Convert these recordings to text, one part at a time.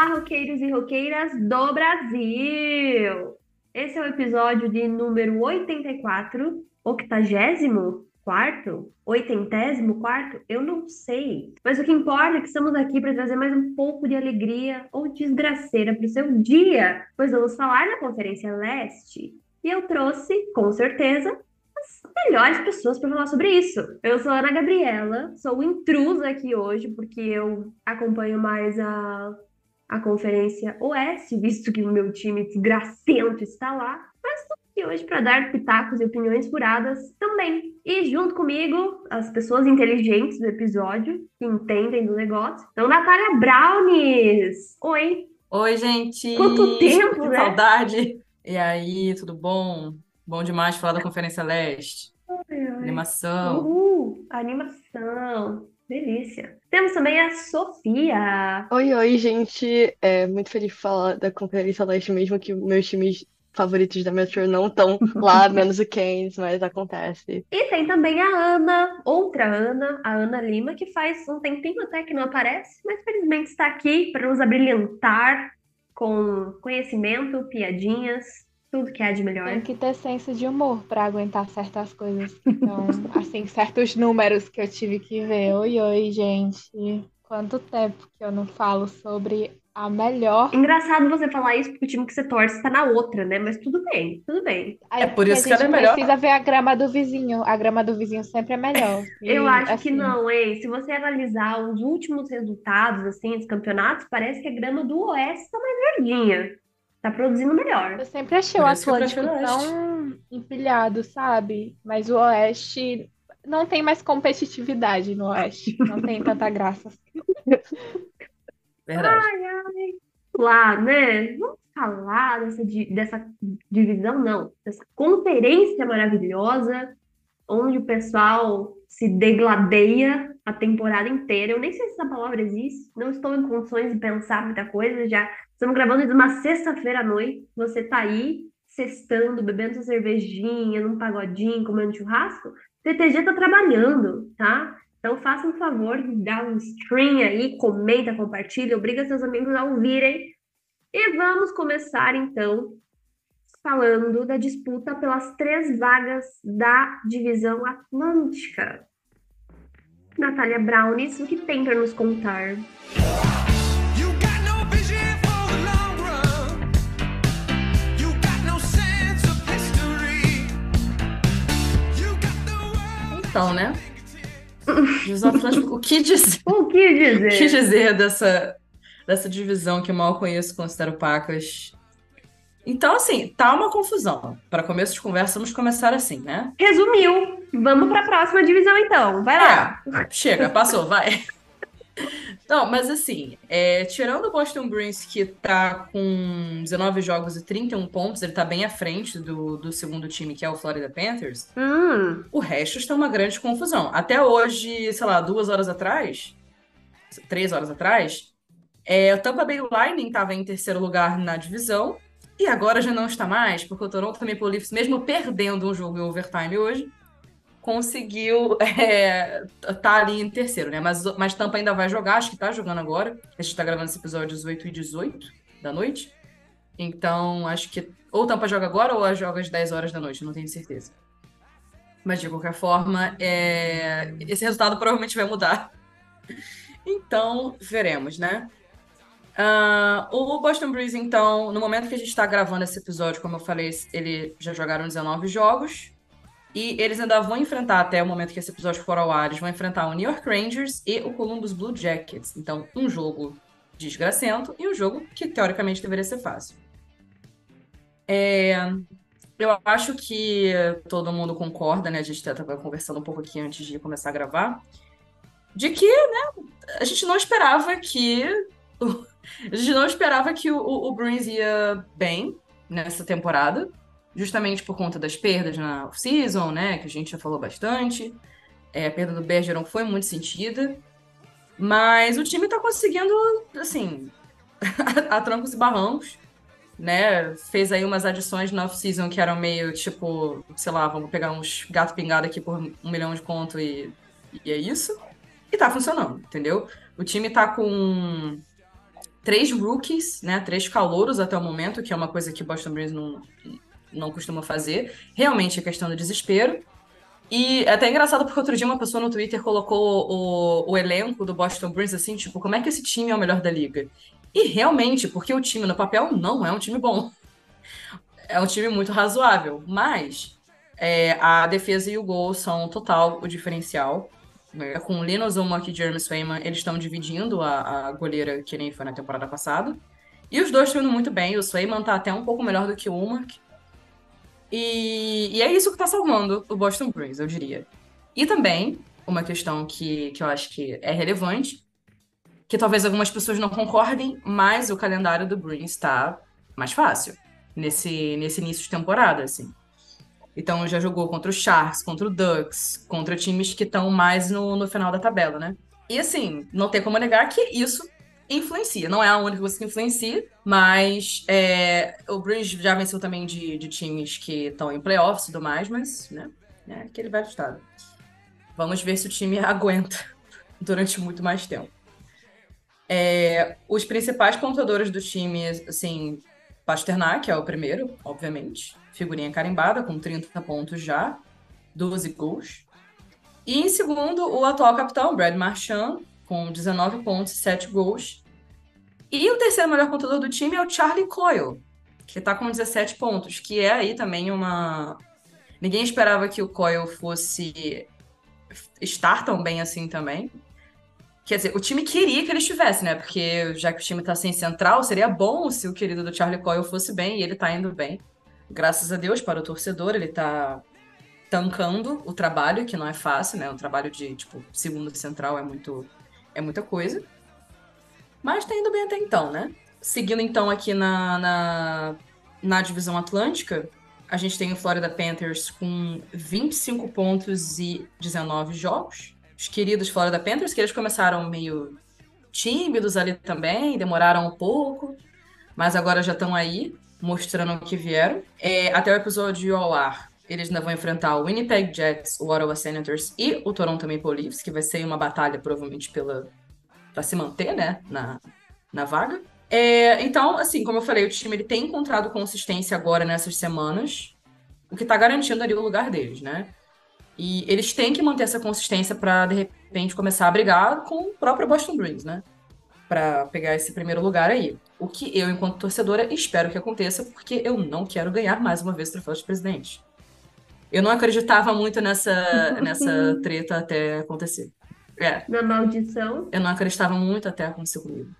Olá, roqueiros e roqueiras do Brasil! Esse é o episódio de número 84, octagésimo quarto, oitentésimo quarto, eu não sei. Mas o que importa é que estamos aqui para trazer mais um pouco de alegria ou desgraceira para o seu dia, pois vamos falar na Conferência Leste. E eu trouxe, com certeza, as melhores pessoas para falar sobre isso. Eu sou a Ana Gabriela, sou intrusa aqui hoje, porque eu acompanho mais a, a Conferência Oeste, visto que o meu time desgracento está lá. Mas estou aqui hoje para dar pitacos e opiniões furadas também. E junto comigo, as pessoas inteligentes do episódio, que entendem do negócio. Então, Natália Brownies! Oi! Oi, gente! Quanto tempo, que né? saudade! E aí, tudo bom? Bom demais falar da Conferência Leste. Ai, ai. Animação. Uhul, animação. Delícia. Temos também a Sofia. Oi, oi, gente. É muito feliz de falar da Conferência Leste, mesmo que meus times favoritos da Metro não estão lá, menos o Keynes, mas acontece. E tem também a Ana, outra Ana, a Ana Lima, que faz um tempinho até que não aparece, mas felizmente está aqui para nos abrilhantar com conhecimento, piadinhas, tudo que há de melhor. Tem que ter senso de humor para aguentar certas coisas. Então, assim, certos números que eu tive que ver. Oi, oi, gente. Quanto tempo que eu não falo sobre a melhor. Engraçado você falar isso porque o time que você torce está na outra, né? Mas tudo bem, tudo bem. Aí, É por isso a que ela é gente melhor. precisa ver a grama do vizinho. A grama do vizinho sempre é melhor. E, Eu acho que assim, não, hein? Se você analisar os últimos resultados, assim, dos campeonatos, parece que a grama do Oeste está mais verdinha. Tá produzindo melhor. Eu sempre achei Por o Atlântico tão empilhado, sabe? Mas o Oeste não tem mais competitividade no Oeste. Não tem tanta graça. Verdade. Lá, né? Vamos falar dessa, dessa divisão, não. Dessa conferência maravilhosa, onde o pessoal se degladeia a temporada inteira. Eu nem sei se essa palavra existe. Não estou em condições de pensar muita coisa. Já estamos gravando de uma sexta-feira à noite. Você tá aí, sextando, bebendo sua cervejinha, num pagodinho, comendo churrasco. TTG tá trabalhando, tá? Então faça um favor dar um stream aí, comenta, compartilha, obriga seus amigos a ouvirem. E vamos começar então falando da disputa pelas três vagas da divisão Atlântica. Natália Brownies, o que tem para nos contar? Então, né? Divisão Atlântica, o que dizer? O que O que dizer? dizer dessa, dessa divisão que eu mal conheço, considero pacas? Então, assim, tá uma confusão. Para começo de conversa, vamos começar assim, né? Resumiu. Vamos para a próxima divisão então. Vai lá. É, chega, passou, vai. Não, mas assim, é, tirando o Boston Bruins, que tá com 19 jogos e 31 pontos, ele tá bem à frente do, do segundo time, que é o Florida Panthers, Hum, o resto está uma grande confusão. Até hoje, sei lá, duas horas atrás, três horas atrás, é, o Tampa Bay Lightning estava em terceiro lugar na divisão, e agora já não está mais, porque o Toronto Maple Leafs, mesmo perdendo um jogo em overtime hoje, conseguiu é, tá ali em terceiro, né? Mas, mas Tampa ainda vai jogar, acho que tá jogando agora. A gente tá gravando esse episódio às 8 e 18 da noite. Então, acho que ou Tampa joga agora ou joga às 10 horas da noite, não tenho certeza. Mas de qualquer forma, é, esse resultado provavelmente vai mudar. Então, veremos, né? Ah, o Boston Bruins, então, no momento que a gente está gravando esse episódio, como eu falei, eles já jogaram 19 jogos. E eles ainda vão enfrentar, até o momento que esse episódio for ao ar, eles vão enfrentar o New York Rangers e o Columbus Blue Jackets. Então, um jogo desgracento e um jogo que teoricamente deveria ser fácil. É, eu acho que todo mundo concorda, né? A gente estava conversando um pouco aqui antes de começar a gravar, de que, né, a gente não esperava que. A gente não esperava que o, o, Bruins ia bem nessa temporada justamente por conta das perdas na off-season, né, que a gente já falou bastante. É, a perda do Bergeron foi muito sentida, mas o time tá conseguindo, assim, a trancos e barrancos, né, fez aí umas adições na off-season que eram meio, tipo, sei lá, vamos pegar uns gato pingado aqui por um milhão de conto e, e é isso. E tá funcionando, entendeu? O time tá com três rookies, né? Três calouros até o momento, que é uma coisa que o Boston Bruins não, não costuma fazer. Realmente é questão do desespero. E é até engraçado porque outro dia uma pessoa no Twitter colocou o, o elenco do Boston Bruins assim, tipo, como é que esse time é o melhor da liga? E realmente, porque o time no papel não é um time bom. É um time muito razoável, mas é, a defesa e o gol são total o diferencial. Né? Com o Linus Umok e Jeremy Swayman, eles estão dividindo a, a goleira que nem foi na temporada passada. E os dois estão indo muito bem. O Swayman tá até um pouco melhor do que o Umok. E, e é isso que tá salvando o Boston Bruins, eu diria. E também, uma questão que, que eu acho que é relevante, que talvez algumas pessoas não concordem, mas o calendário do Bruins tá mais fácil nesse, nesse início de temporada, assim. Então já jogou contra o Sharks, contra o Ducks, contra times que estão mais no, no final da tabela, né? E assim, não tem como negar que isso influencia. Não é a única coisa que influencia, mas é, o Bruins já venceu também de, de times que estão em playoffs e tudo mais, mas, né? É aquele velho estado. Vamos ver se o time aguenta durante muito mais tempo. É, os principais pontuadores do time, assim, Pasternak, é o primeiro, obviamente. Figurinha carimbada, com 30 pontos já, 12 gols. E em segundo, o atual capitão, Brad Marchand, com 19 pontos e 7 gols. E o terceiro melhor pontuador do time é o Charlie Coyle, que tá com 17 pontos, que é aí também uma. Ninguém esperava que o Coyle fosse estar tão bem assim também. Quer dizer, o time queria que ele estivesse, né? Porque já que o time tá sem central, seria bom se o querido do Charlie Coyle fosse bem, e ele tá indo bem. Graças a Deus para o torcedor, ele tá tancando o trabalho, que não é fácil, né? Um trabalho de, tipo, segundo central é muito é muita coisa. Mas tá indo bem até então, né? Seguindo então aqui na, na, na divisão atlântica, a gente tem o Florida Panthers com 25 pontos e 19 jogos. Os queridos Florida Panthers, que eles começaram meio tímidos ali também, demoraram um pouco, mas agora já estão aí, mostrando o que vieram. É, até o episódio ao ar, eles ainda vão enfrentar o Winnipeg Jets, o Ottawa Senators e o Toronto Maple Leafs, que vai ser uma batalha provavelmente pela para se manter, né, na, na vaga. É, então, assim, como eu falei, o time ele tem encontrado consistência agora nessas semanas, o que está garantindo ali o lugar deles, né? E eles têm que manter essa consistência para de repente começar a brigar com o próprio Boston Bruins, né? Para pegar esse primeiro lugar aí. O que eu, enquanto torcedora, espero que aconteça, porque eu não quero ganhar mais uma vez o troféu de presidente. Eu não acreditava muito nessa, nessa treta até acontecer. É, Na maldição. eu não acreditava muito até acontecer comigo.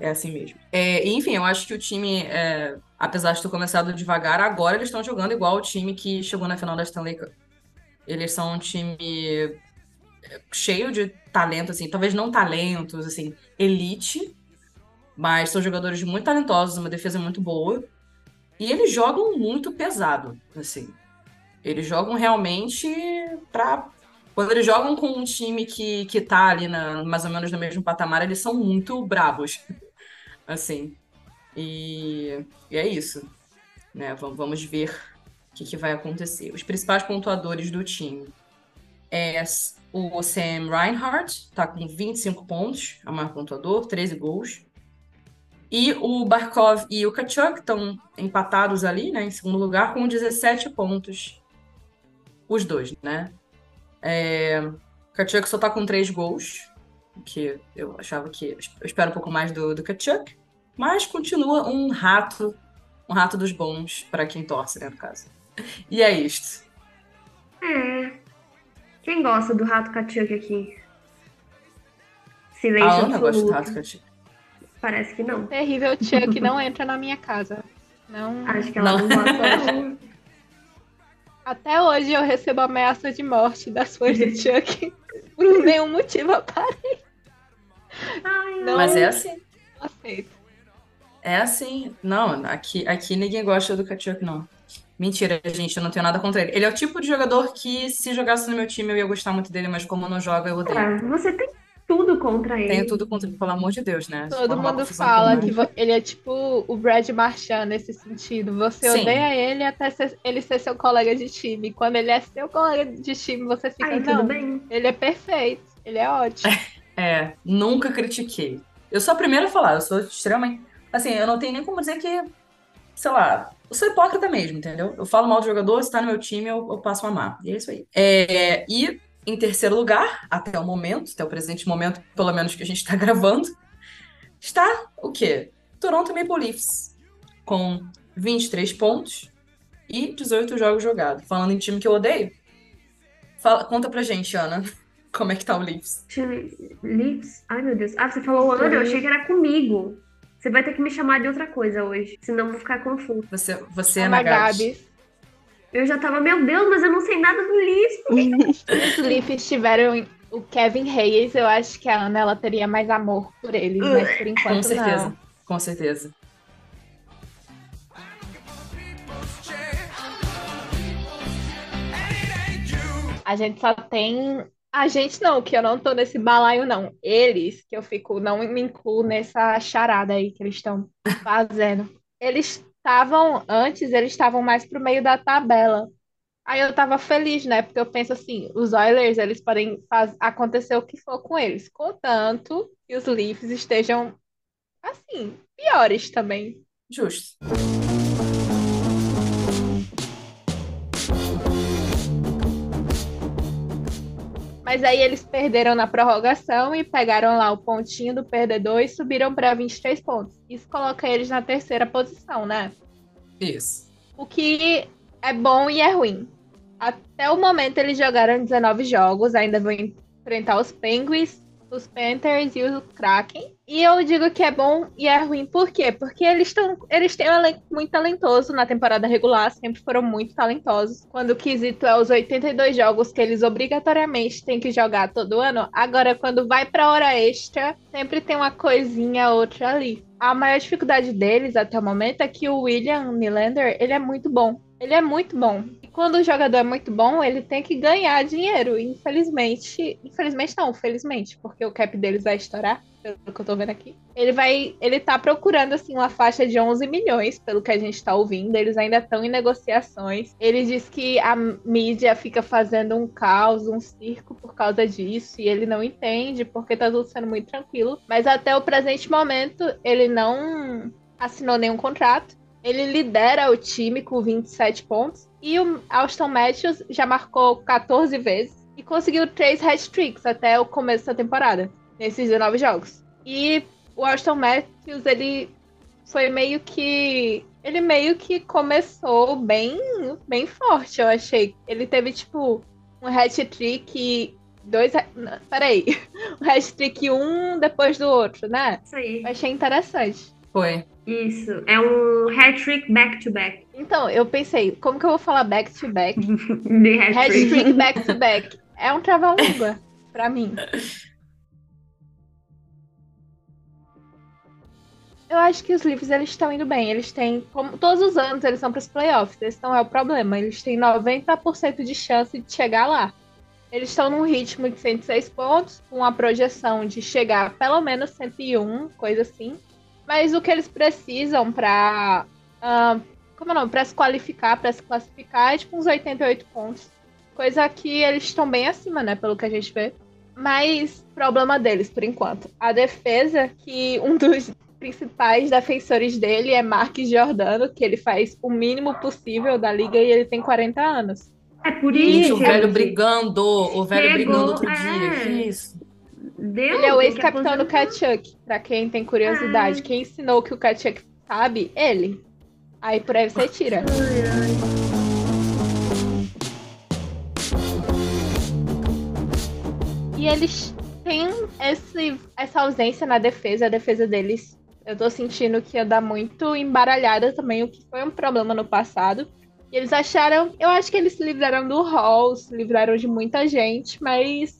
É assim mesmo. É, enfim, eu acho que o time, é, apesar de ter começado devagar, agora eles estão jogando igual o time que chegou na final da Stanley Cup. Eles são um time é, cheio de talento, assim, talvez não talentos, assim, elite, mas são jogadores muito talentosos, uma defesa muito boa. E eles jogam muito pesado, assim. Eles jogam realmente pra. Quando eles jogam com um time que, que tá ali na, mais ou menos no mesmo patamar, eles são muito brabos. Assim. E, e é isso. Né? Vamos, ver que, que vai acontecer. Os principais pontuadores do time é o Sam Reinhardt, tá com 25 pontos, é o maior pontuador, 13 gols. E o Barkov e o Kachuk estão empatados ali, né, em segundo lugar, com 17 pontos. Os dois, né? É, Kachuk só tá com 3 gols, que eu achava que. Eu espero um pouco mais do, do Kachuk, mas continua um rato, um rato dos bons para quem torce, né, no caso. E é isto. É. Quem gosta do rato Kachuk aqui? A Silêncio Ana gosta do rato Kachuk. Parece que não. Terrível Chuck não entra na minha casa. Não. Acho que ela Não. não, gosta. Até hoje eu recebo ameaça de morte das fãs do Chuck por nenhum motivo aparente. Ai, Não Mas é assim. aceito. É assim. Não, aqui, aqui ninguém gosta do Kachuk, não. Mentira, gente, eu não tenho nada contra ele. Ele é o tipo de jogador que, se jogasse no meu time, eu ia gostar muito dele, mas como não joga, eu odeio. é, você tem tudo contra ele. Tenho tudo contra ele, pelo amor de Deus, né? Todo mundo fala com que ele é tipo o Brad Marchand nesse sentido. Você Sim. odeia ele até ser- ele ser seu colega de time. Quando ele é seu colega de time, você fica, Aí, não, tudo bem? ele é perfeito, ele é ótimo. É, nunca critiquei. Eu sou a primeira a falar, eu sou extremamente. Assim, eu não tenho nem como dizer que, sei lá, eu sou hipócrita mesmo, entendeu? Eu falo mal do jogador, se tá no meu time, eu, eu passo a amar. E é isso aí. É, e em terceiro lugar, até o momento, até o presente momento, pelo menos que a gente tá gravando, está o quê? Toronto Maple Leafs, com 23 pontos e 18 jogos jogados. Falando em time que eu odeio, fala- conta pra gente, Ana, como é que tá o Leafs. Leafs? Ai, meu Deus. Ah, você falou Ana, eu achei que era comigo. Você vai ter que me chamar de outra coisa hoje, senão eu vou ficar confuso. Você, você Ana Ana Gabs. Gabs. Eu já tava, meu Deus, mas eu não sei nada do Leafs. Os Leafs tiveram o Kevin Hayes, eu acho que a Ana ela teria mais amor por eles, mas por Com enquanto certeza, não. com certeza. It ain't you. A gente só tem. A gente não, que eu não tô nesse balaio, não. Eles, que eu fico, não me incluo nessa charada aí que eles estão fazendo. Eles estavam, antes, eles estavam mais pro meio da tabela. Aí eu tava feliz, né? Porque eu penso assim, os Oilers, eles podem faz... acontecer o que for com eles, contanto que os Leafs estejam, assim, piores também. Justo. Mas aí eles perderam na prorrogação e pegaram lá o pontinho do perdedor e subiram para 23 pontos. Isso coloca eles na terceira posição, né? Isso. O que é bom e é ruim. Até o momento eles jogaram 19 jogos, ainda vão enfrentar os Penguins, os Panthers e o Kraken. E eu digo que é bom e é ruim, por quê? Porque eles, tão, eles têm um elenco muito talentoso na temporada regular, sempre foram muito talentosos. Quando o quesito é os 82 jogos que eles obrigatoriamente têm que jogar todo ano, agora quando vai pra hora extra, sempre tem uma coisinha outra ali. A maior dificuldade deles até o momento é que o William Nylander, ele é muito bom. Ele é muito bom. E quando o jogador é muito bom, ele tem que ganhar dinheiro. Infelizmente, infelizmente não, felizmente, porque o cap deles vai estourar, pelo que eu tô vendo aqui. Ele vai, ele tá procurando assim uma faixa de 11 milhões, pelo que a gente tá ouvindo. Eles ainda estão em negociações. Ele diz que a mídia fica fazendo um caos, um circo por causa disso, e ele não entende porque tá tudo sendo muito tranquilo. Mas até o presente momento, ele não assinou nenhum contrato. Ele lidera o time com 27 pontos. E o Austin Matthews já marcou 14 vezes e conseguiu 3 hat-tricks até o começo da temporada, nesses 19 jogos. E o Austin Matthews, ele foi meio que. Ele meio que começou bem, bem forte, eu achei. Ele teve, tipo, um hat-trick. Dois. não, Peraí. Um hat-trick um depois do outro, né? Isso aí. Eu achei interessante. Foi. Isso. É um hat-trick back-to-back. Então, eu pensei, como que eu vou falar back to back? De hat-trick. Hat-trick back to back. É um trava-língua pra mim. Eu acho que os Leafs eles estão indo bem. Eles têm, como todos os anos, eles são para os playoffs. Esse não é o problema. Eles têm 90% de chance de chegar lá. Eles estão num ritmo de 106 pontos, com a projeção de chegar a pelo menos 101, coisa assim. Mas o que eles precisam para como não, para se qualificar, para se classificar, é tipo uns 88 pontos. Coisa que eles estão bem acima, né, pelo que a gente vê. Mas problema deles, por enquanto. A defesa, que um dos principais defensores dele é Marques Giordano, que ele faz o mínimo possível da liga e ele tem 40 anos. É por Gente, isso, o velho gente. brigando, o velho Chegou, brigando outro é. dia. Que isso? Ele é o ex-capitão do. Kachuk, pra quem tem curiosidade. Ah. Quem ensinou que o Kachuk sabe? Ele. Aí por aí você tira. E eles têm esse, essa ausência na defesa, a defesa deles. Eu tô sentindo que anda muito embaralhada também, o que foi um problema no passado. E eles acharam, eu acho que eles se livraram do Hall, se livraram de muita gente, mas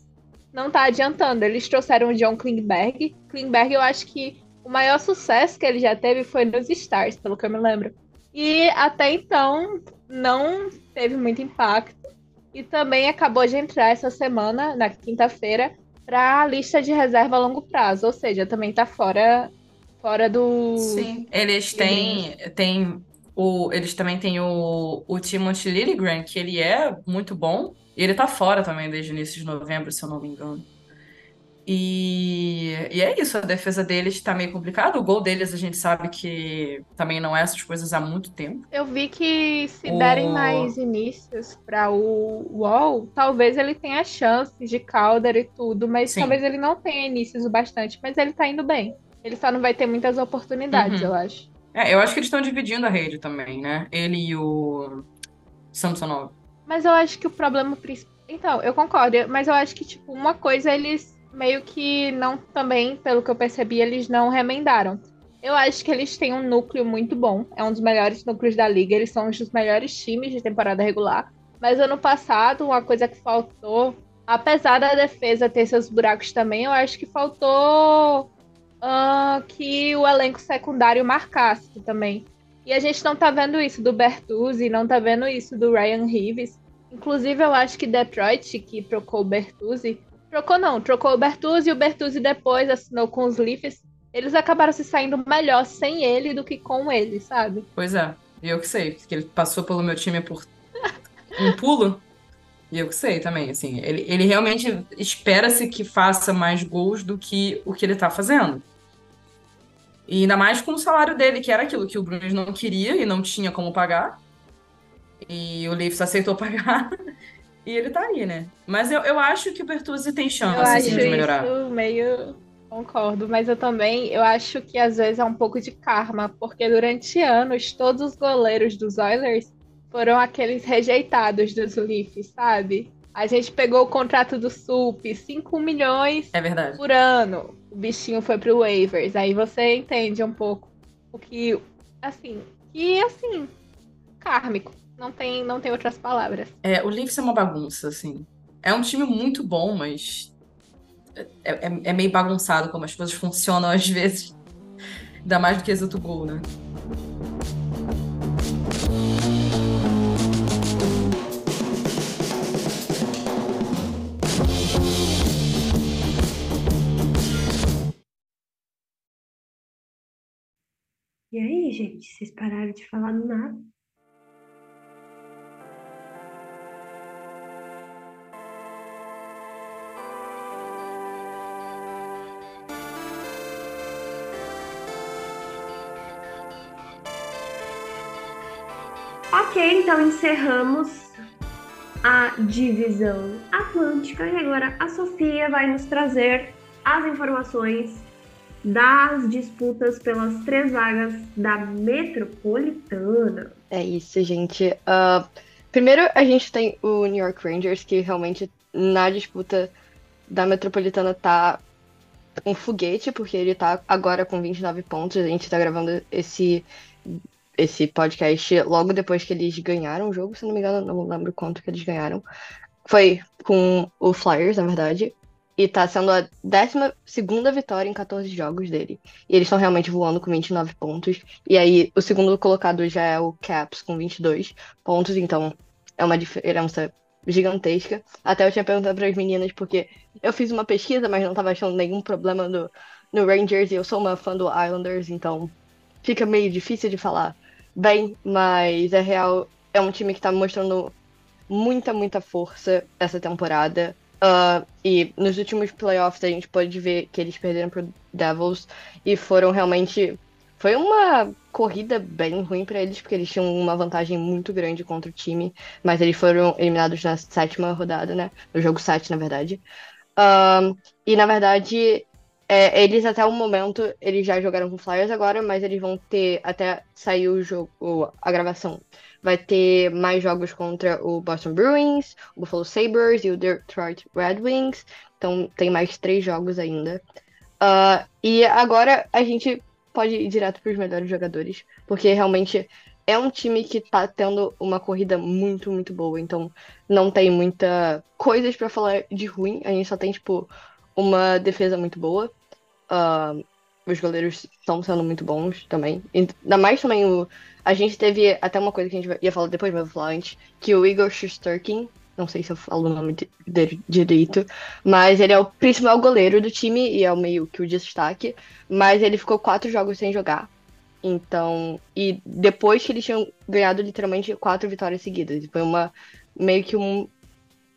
não tá adiantando. Eles trouxeram o John Klingberg. Klingberg, eu acho que o maior sucesso que ele já teve foi nos Stars, pelo que eu me lembro. E até então não teve muito impacto. E também acabou de entrar essa semana, na quinta-feira, para a lista de reserva a longo prazo. Ou seja, também tá fora, fora do. Sim. Eles têm, têm o, eles também têm o, o Timothy Liljegren, que ele é muito bom. E ele tá fora também desde o início de novembro, se eu não me engano. E e é isso, a defesa deles tá meio complicada. O gol deles a gente sabe que também não é essas coisas há muito tempo. Eu vi que se O- derem mais inícios para o Wall, talvez ele tenha chances de Calder e tudo, mas Sim. talvez ele não tenha inícios o bastante, mas ele tá indo bem. Ele só não vai ter muitas oportunidades, Uhum. eu acho. É, eu acho que eles estão dividindo a rede também, né? Ele e o Samsonov. Mas eu acho que o problema principal. Então, eu concordo, mas eu acho que, tipo, uma coisa eles meio que não também, pelo que eu percebi, eles não remendaram. Eu acho que eles têm um núcleo muito bom. É um dos melhores núcleos da liga. Eles são um dos melhores times de temporada regular. Mas ano passado, uma coisa que faltou, apesar da defesa ter seus buracos também, eu acho que faltou ah, que o elenco secundário marcasse também. E a gente não tá vendo isso do Bertuzzi, não tá vendo isso do Ryan Reeves. Inclusive, eu acho que Detroit, que trocou o Bertuzzi, trocou não, trocou o Bertuzzi e o Bertuzzi depois assinou com os Leafs. Eles acabaram se saindo melhor sem ele do que com ele, sabe? Pois é, e eu que sei, porque ele passou pelo meu time por um pulo. E eu que sei também, assim, ele, ele realmente espera-se que faça mais gols do que o que ele tá fazendo. E ainda mais com o salário dele, que era aquilo que o Bruins não queria e não tinha como pagar. E o Leafs aceitou pagar. E ele tá aí, né? Mas eu, eu acho que o Bertuzzi tem Eu chance, assim, de melhorar. isso meio. Concordo, mas eu também eu acho que às vezes é um pouco de karma, porque durante anos todos os goleiros dos Oilers foram aqueles rejeitados dos Leafs, sabe? A gente pegou o contrato do Sup, 5 milhões É verdade. por ano. O bichinho foi pro waivers. Aí você entende um pouco o que, assim, que assim, kármico. Não tem, não tem outras palavras. É, o Leafs é uma bagunça, assim. É um time muito bom, mas é, é- é meio bagunçado como as coisas funcionam às vezes. Ainda mais do que exato gol, né? Gente, vocês pararam de falar nada? Ok, então encerramos a divisão atlântica e agora a Sofia vai nos trazer as informações das disputas pelas três vagas da metropolitana. É isso, gente. Ah, primeiro, a gente tem o New York Rangers, que realmente na disputa da Metropolitana tá um foguete, porque ele tá agora com 29 pontos. A gente tá gravando esse, esse podcast logo depois que eles ganharam o jogo, se não me engano, não lembro quanto que eles ganharam. Foi com o Flyers, na verdade. E tá sendo a 12 segunda vitória em 14 jogos dele. E eles estão realmente voando com 29 pontos. E aí, o segundo colocado já é o Caps com 22 pontos, então é uma diferença gigantesca. Até eu tinha perguntado para as meninas, porque eu fiz uma pesquisa, mas não tava achando nenhum problema no, no Rangers, e eu sou uma fã do Islanders, então fica meio difícil de falar bem, mas é real, é um time que tá mostrando muita, muita força essa temporada. Ah, e nos últimos playoffs a gente pode ver que eles perderam pro Devils e foram realmente. Foi uma corrida bem ruim para eles, porque eles tinham uma vantagem muito grande contra o time, mas eles foram eliminados na sétima rodada, né? No jogo 7, na verdade. Ahn, e na verdade, é, eles até o momento, eles já jogaram com Flyers agora, mas eles vão ter, até sair o jogo, a gravação, vai ter mais jogos contra o Boston Bruins, o Buffalo Sabres e o Detroit Red Wings. Então tem mais três jogos ainda. Ah, e agora a gente pode ir direto para os melhores jogadores, porque realmente é um time que tá tendo uma corrida muito, muito boa. Então não tem muita coisas para falar de ruim. A gente só tem, tipo, uma defesa muito boa. Ah, os goleiros estão sendo muito bons também. Ainda mais também o. A gente teve até uma coisa que a gente ia falar depois, mas vou falar antes, que o Igor Shesterkin, não sei se eu falo o nome de- dele direito, mas ele é o principal goleiro do time e é o meio que o destaque, mas ele ficou quatro jogos sem jogar. Então, e depois que eles tinham ganhado literalmente quatro vitórias seguidas, foi uma meio que um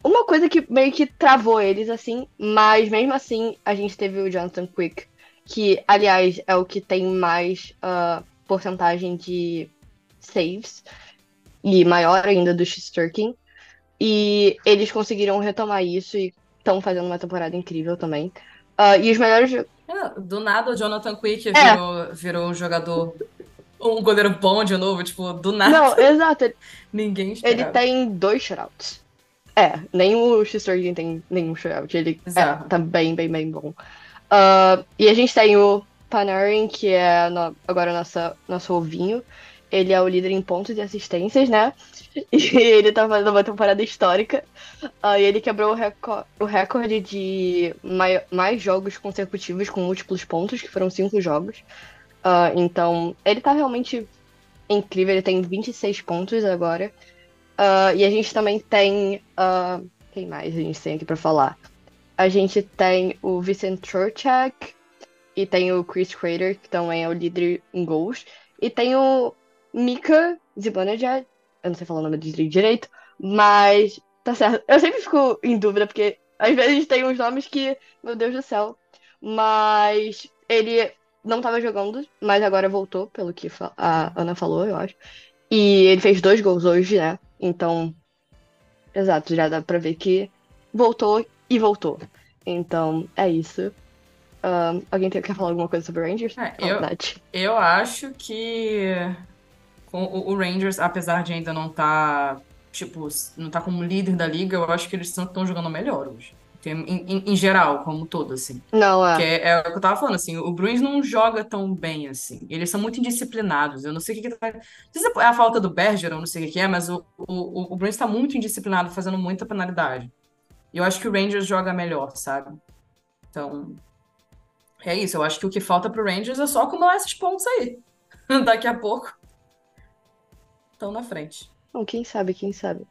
uma coisa que meio que travou eles, assim, mas mesmo assim a gente teve o Jonathan Quick, que, aliás, é o que tem mais ah, porcentagem de saves, e maior ainda do Sturkin. E eles conseguiram retomar isso e estão fazendo uma temporada incrível também. Ah, e os melhores. É, Do nada o Jonathan Quick É. virou, virou um jogador, um goleiro bom de novo, tipo, do nada. Não, exato, Ninguém esperava. ele tem dois shoutouts. É, nem o Sturkin tem nenhum shoutout. Ele é, tá bem, bem, bem bom. Ah, e a gente tem o Panarin, que é no- agora nossa, nosso ovinho. Ele é o líder em pontos e assistências, né? E ele tá fazendo uma temporada histórica. Ah, e ele quebrou o, o recorde de mai- mais jogos consecutivos com múltiplos pontos, que foram cinco jogos. Ah, então, ele tá realmente incrível. Ele tem 26 pontos agora. Ah, e a gente também tem. ah, quem mais a gente tem aqui pra falar? A gente tem o Vincent Trocheck e tem o Chris Crater, que também é o líder em gols. E tem o Mika Zibanejad, eu não sei falar o nome dele direito, mas tá certo. Eu sempre fico em dúvida, porque às vezes tem uns nomes que, meu Deus do céu. Mas ele não tava jogando, mas agora voltou, pelo que a Ana falou, eu acho. E ele fez dois gols hoje, né? Então, exato, já dá pra ver que voltou e voltou. Então, é isso. Alguém tem- quer falar alguma coisa sobre o Rangers? É, eu-. Eu acho que o o Rangers, apesar de ainda não estar, tipo, não tá como líder da liga, eu acho que eles estão jogando melhor hoje. Em, em- em geral, como todo, assim. Não, Que é. é, é o que eu tava falando, assim, o Bruins não joga tão bem, assim. Eles são muito indisciplinados. Eu não sei o que que tá... Se é a falta do Bergeron, não sei o que que é, mas o, o, o Bruins tá muito indisciplinado, fazendo muita penalidade. E eu acho que o Rangers joga melhor, sabe? Então, é isso. Eu acho que o que falta pro Rangers é só acumular esses pontos aí. Daqui a pouco estão na frente. Bom, quem sabe, quem sabe.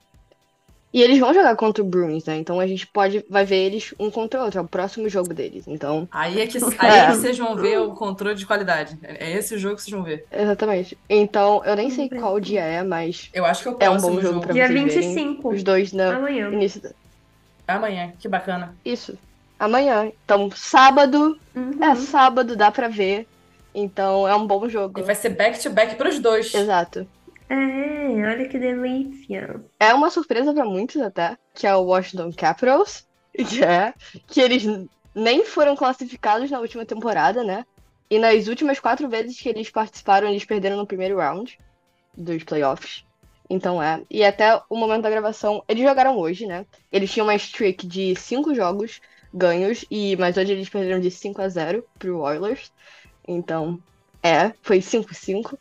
E eles vão jogar contra o Bruins, né? Então a gente pode, vai ver eles um contra o outro. É o próximo jogo deles. Então, Aí é que, aí é que vocês vão ver o controle de qualidade. É esse o jogo que vocês vão ver. exatamente. Então, eu nem sei qual dia é, mas Eu acho que é o É um bom jogo jogo. pra Dia vocês verem 25. os dois no Amanhã. início. Da... Amanhã, que bacana. Isso. Amanhã. Então, sábado. Uhum. É, sábado dá pra ver. Então, é um bom jogo. E vai ser back-to-back pros dois. Exato. É, olha que delícia. É uma surpresa pra muitos até, que é o Washington Capitals, que é que eles nem foram classificados na última temporada, né? E nas últimas quatro vezes que eles participaram, eles perderam no primeiro round dos playoffs. Então é. E até o momento da gravação, eles jogaram hoje, né? Eles tinham uma streak de cinco jogos ganhos, e mas hoje eles perderam de 5 a 0 pro Oilers. Então, é, foi 5-5.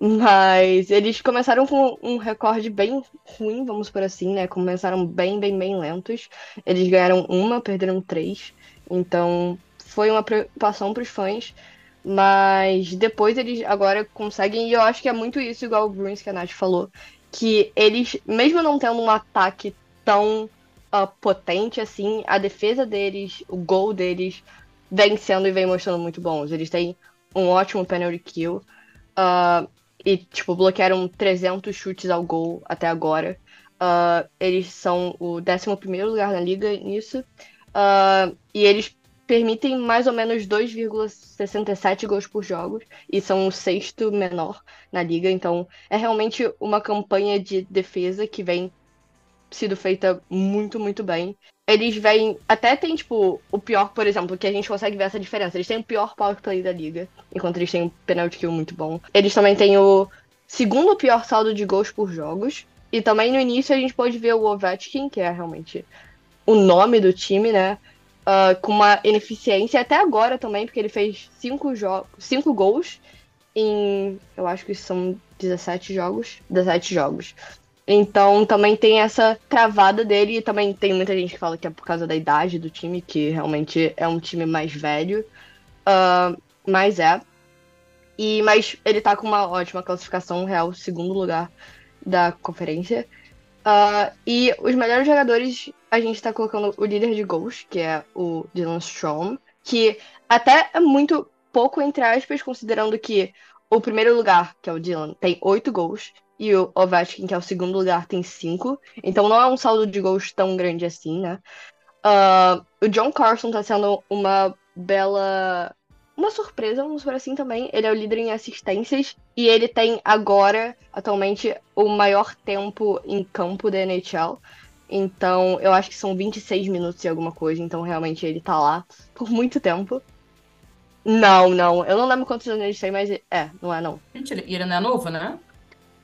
Mas eles começaram com um recorde bem ruim, vamos por assim, né? Começaram bem, bem, bem lentos. Eles ganharam uma, perderam três. Então foi uma preocupação para os fãs. Mas depois eles agora conseguem, e eu acho que é muito isso, igual o Bruins que a Nath falou, que eles, mesmo não tendo um ataque tão ah, potente assim, a defesa deles, o gol deles, vem sendo e vem mostrando muito bons. Eles têm um ótimo penalty kill. ah, e, tipo, bloquearam 300 chutes ao gol até agora. Ah, eles são o 11 lugar na liga nisso. E eles permitem mais ou menos 2,67 gols por jogo. E são o sexto menor na liga. Então, é realmente uma campanha de defesa que vem sido feita muito, muito bem. Eles vêm. Até tem, tipo, o pior, por exemplo, que a gente consegue ver essa diferença. Eles têm o pior power play da liga, enquanto eles têm um penalty kill muito bom. Eles também têm o segundo pior saldo de gols por jogos. E também no início a gente pode ver o Ovechkin, que é realmente o nome do time, né? Ah, com uma ineficiência até agora também, porque ele fez cinco, jo cinco gols em. Eu acho que são 17 jogos. 17 jogos. Então também tem essa travada dele e também tem muita gente que fala que é por causa da idade do time, que realmente é um time mais velho. Ah, mas é. E, mas ele tá com uma ótima classificação real, segundo lugar da conferência. Ah, e os melhores jogadores, a gente tá colocando o líder de gols, que é o Dylan Strom, que até é muito pouco, entre aspas, considerando que o primeiro lugar, que é o Dylan, tem oito gols. E o Ovechkin, que é o segundo lugar, tem cinco. Então não é um saldo de gols tão grande assim, né? Ah, o John Carson tá sendo uma bela. Uma surpresa, vamos por assim também. Ele é o líder em assistências. E ele tem agora, atualmente, o maior tempo em campo da NHL. Então, eu acho que são 26 minutos e alguma coisa. Então, realmente, ele tá lá por muito tempo. Não, não. Eu não lembro quantos anos ele tem, mas é, não é não. Gente, ele, não é novo, né?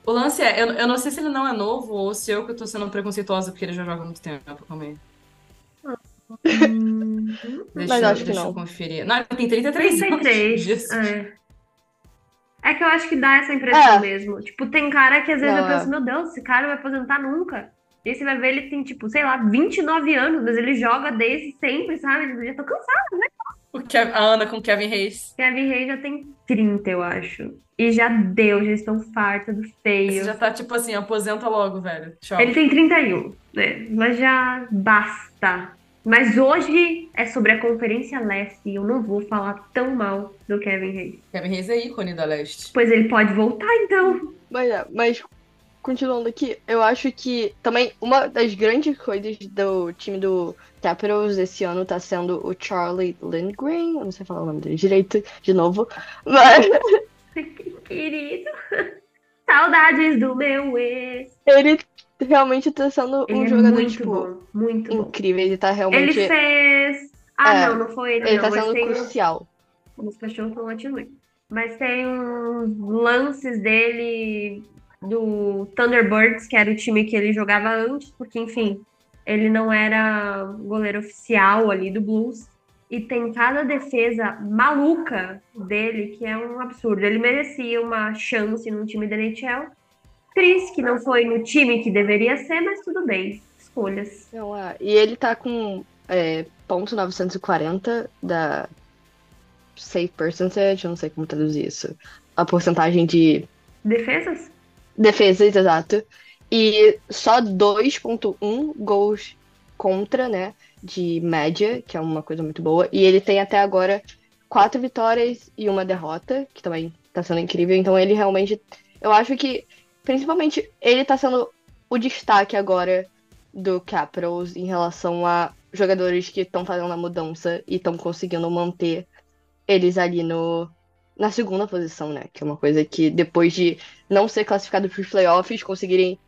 O lance é, eu, eu não sei se ele não é novo ou se eu que tô sendo preconceituosa porque ele já joga muito tempo. Aí. Hum, Deixa, Mas eu- acho que deixa eu não. conferir. Não, ele tem 33 anos. 33. Jesus. É. É que eu acho que dá essa impressão É. mesmo. Tipo, tem cara que às vezes Não, eu penso, é. meu Deus, esse cara não vai aposentar nunca. E aí você vai ver, ele tem, tipo, sei lá, 29 anos, mas ele joga desde sempre, sabe? Eu já tô cansado, né? O Kev- a Ana com Kevin Reis. Kevin Reis já tem 30, eu acho. E já deu, já estão fartos do Você feio. já tá tipo assim, aposenta logo, velho. Tchau. Ele tem 31, né? Mas já basta. Mas hoje é sobre a Conferência Leste e eu não vou falar tão mal do Kevin Reis. Kevin Reis é ícone da Leste. Pois ele pode voltar, então. Mas, é, mas continuando aqui, eu acho que também uma das grandes coisas do time do Capitals esse ano tá sendo o Charlie Lindgren. Eu não sei falar o nome dele direito, de novo. Mas Querido. Saudades do meu ex. ele realmente tá sendo Ele um é jogador, muito tipo, bom, muito bom. incrível. Ele tá Ele realmente. fez. Ah, É, não, não foi ele, Ele não. tá sendo crucial. os cachorros estão latindo. Mas tem uns lances dele do Thunderbirds, que era o time que ele jogava antes, porque, enfim, ele não era goleiro oficial ali do Blues. E tem cada defesa maluca dele que é um absurdo. Ele merecia uma chance num time da NHL. Triste que não foi no time que deveria ser, mas tudo bem. Escolhas. Não, é. E ele tá com é, ponto 940 da save percentage, eu não sei como traduzir isso. A porcentagem de Defesas? defesas, exato. E só 2.1 gols contra, né? De média, que é uma coisa muito boa. E ele tem até agora quatro vitórias e uma derrota, que também tá sendo incrível. Então ele realmente. Eu acho que, principalmente, ele tá sendo o destaque agora do Capitals em relação a jogadores que estão fazendo a mudança e estão conseguindo manter eles ali no, na segunda posição, né? Que é uma coisa que depois de não ser classificado para os playoffs, conseguirem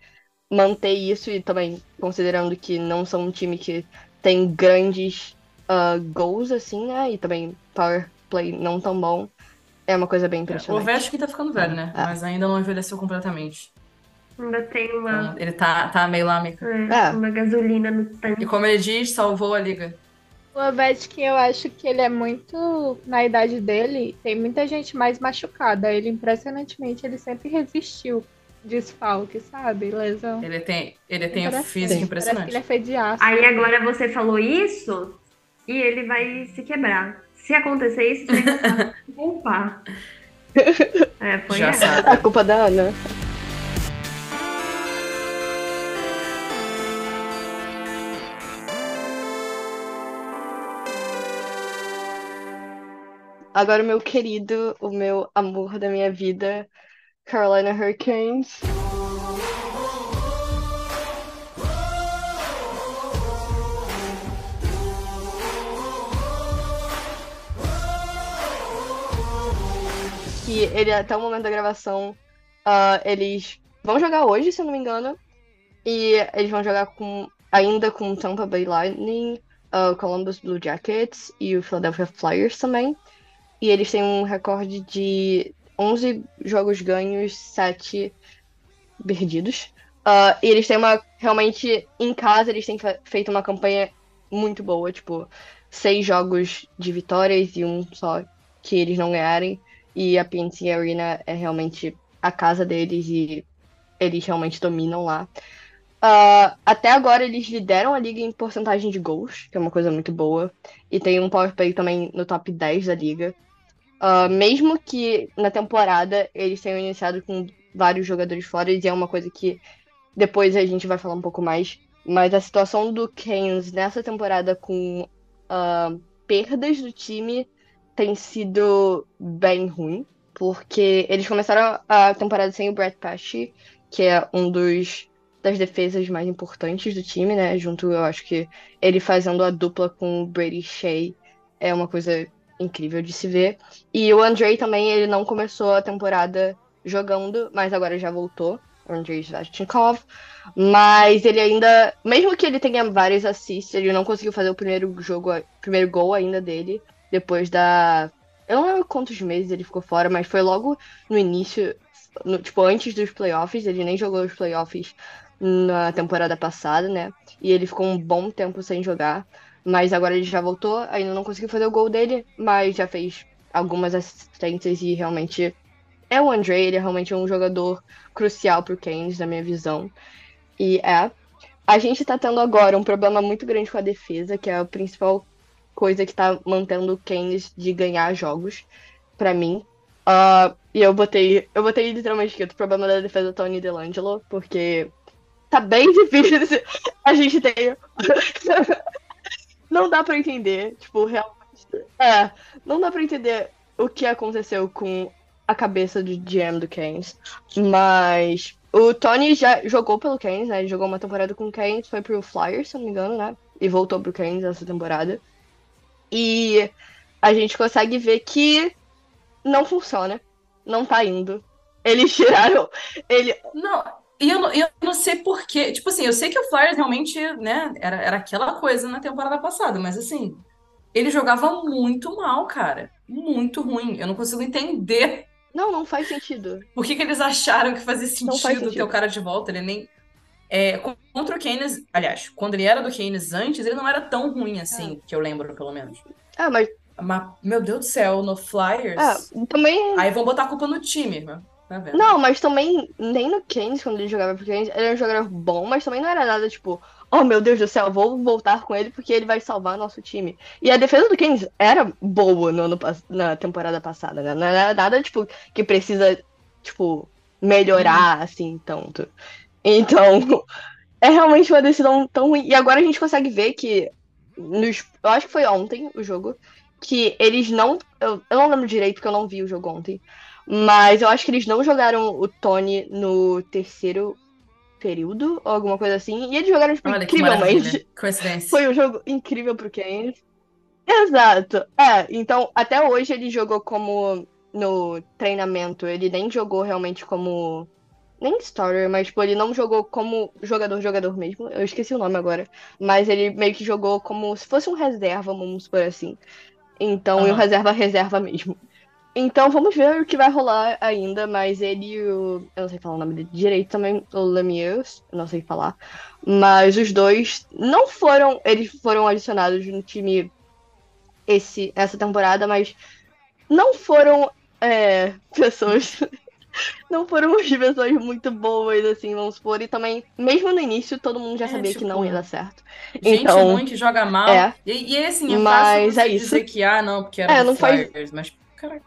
manter isso e também considerando que não são um time que tem grandes ah, gols assim, né? E também power play não tão bom. É uma coisa bem O impressionante. Ovechkin tá ficando velho, né? É. Mas ainda não envelheceu completamente. Ainda tem uma, Então, ele tá, tá meio lá, meio... é, É. uma gasolina no tanque. E como ele diz, salvou a liga. O Ovechkin, eu acho que ele é muito. Na idade dele, tem muita gente mais machucada. Ele, impressionantemente, ele sempre resistiu desfalque, sabe? Lesão. Ele tem, ele tem o Parece- físico impressionante. ele é feito de aço. Aí agora você falou isso e ele vai se quebrar. Se acontecer isso, começar a culpar. É, foi Já essa. sabe. A culpa da Ana. Agora, o meu querido, o meu amor da minha vida, Carolina Hurricanes. Que ele, até o momento da gravação, ah, eles vão jogar hoje, se eu não me engano. E eles vão jogar com ainda com Tampa Bay Lightning, o Columbus Blue Jackets e o Philadelphia Flyers também. E eles têm um recorde de 11 jogos ganhos, 7 perdidos. Ah, e eles têm uma. Realmente, em casa, eles têm fe- feito uma campanha muito boa. Tipo, seis jogos de vitórias e um só que eles não ganharem. E a PNC Arena é realmente a casa deles e eles realmente dominam lá. Ah, até agora eles lideram a liga em porcentagem de gols, que é uma coisa muito boa. E tem um power play também no top 10 da liga. Ah, mesmo que na temporada eles tenham iniciado com vários jogadores fora, e é uma coisa que depois a gente vai falar um pouco mais. Mas a situação do Canes nessa temporada com ah, perdas do time tem sido bem ruim, porque eles começaram a temporada sem o Brett Pesci, que é um dos das defesas mais importantes do time, né? Junto, eu acho que ele fazendo a dupla com o Brady Shea é uma coisa incrível de se ver. E o Andrei também, ele não começou a temporada jogando, mas agora já voltou. O Andrei Svachnikov. Mas ele ainda, mesmo que ele tenha vários assists, ele não conseguiu fazer o primeiro jogo, primeiro gol ainda dele, depois da. Eu não lembro quantos meses ele ficou fora, mas foi logo no início, no- tipo, antes dos playoffs, ele nem jogou os playoffs na temporada passada, né? E ele ficou um bom tempo sem jogar. Mas agora ele já voltou, ainda não conseguiu fazer o gol dele, mas já fez algumas assistências e realmente é o Andre, ele é realmente um jogador crucial pro Keynes, na minha visão. E é. A gente tá tendo agora um problema muito grande com a defesa, que é a principal coisa que tá mantendo o Keynes de ganhar jogos, pra mim. Ah, e eu botei, eu botei literalmente escrito o problema da defesa Tony Delangelo, porque tá bem difícil a gente ter. não dá pra entender, tipo, realmente. É, não dá pra entender o que aconteceu com a cabeça do GM do Keynes. Mas o Tony já jogou pelo Keynes, né? Ele jogou uma temporada com o Keynes, foi pro Flyers, se não me engano, né? E voltou pro Keynes essa temporada. E a gente consegue ver que não funciona. Não tá indo. Eles tiraram. Ele. Não, e eu, não- eu não sei por quê. Tipo assim, eu sei que o Flyers realmente, né, era, era aquela coisa na temporada passada, mas assim, ele jogava muito mal, cara. Muito ruim. Eu não consigo entender Não, não faz sentido. por que que eles acharam que fazia Não faz sentido ter sentido. o cara de volta. Ele nem. É, co- contra o Keynes, aliás, quando ele era do Keynes antes, ele não era tão ruim assim, que eu lembro, pelo menos. Ah, mas. Mas, meu Deus do céu, no Flyers. Ah, também. Aí vão botar a culpa no time, né? Tá vendo? Não, mas também, nem no Keynes, quando ele jogava pro Keynes, ele era um jogador bom, mas também não era nada tipo, oh meu Deus do céu, vou voltar com ele porque ele vai salvar nosso time. E a defesa do Keynes era boa no na temporada passada, né? Não era nada, tipo, que precisa, tipo, melhorar, assim, tanto. Então, é realmente uma decisão tão ruim. E agora a gente consegue ver que, nos, eu acho que foi ontem o jogo, que eles não, eu, eu não lembro direito porque eu não vi o jogo ontem, mas eu acho que eles não jogaram o Tony no terceiro período, ou alguma coisa assim. E eles jogaram, tipo, Olha incrivelmente. Coincidência. Foi um jogo incrível pro Keynes. Exato. É, então, até hoje ele jogou como no treinamento. Ele nem jogou realmente como. Nem starter, mas, tipo, ele não jogou como jogador-jogador mesmo. Eu esqueci o nome agora. Mas ele meio que jogou como se fosse um reserva, vamos por assim. Então, e o Aham. reserva-reserva mesmo. Então, vamos ver o que vai rolar ainda, mas ele e o. Eu não sei falar o nome dele direito também, o Lemieux, eu não sei falar. Mas os dois não foram. Eles foram adicionados no time esse, essa temporada, mas não foram é, pessoas. Não foram as pessoas muito boas, assim, vamos supor. E também, mesmo no início, todo mundo já É, sabia que tipo, não ia dar certo. Gente Então, ruim que joga mal. é. E, e assim, é Mas é isso. dizer que, ah, não, porque era É, não faz- Flyers, mas, caraca.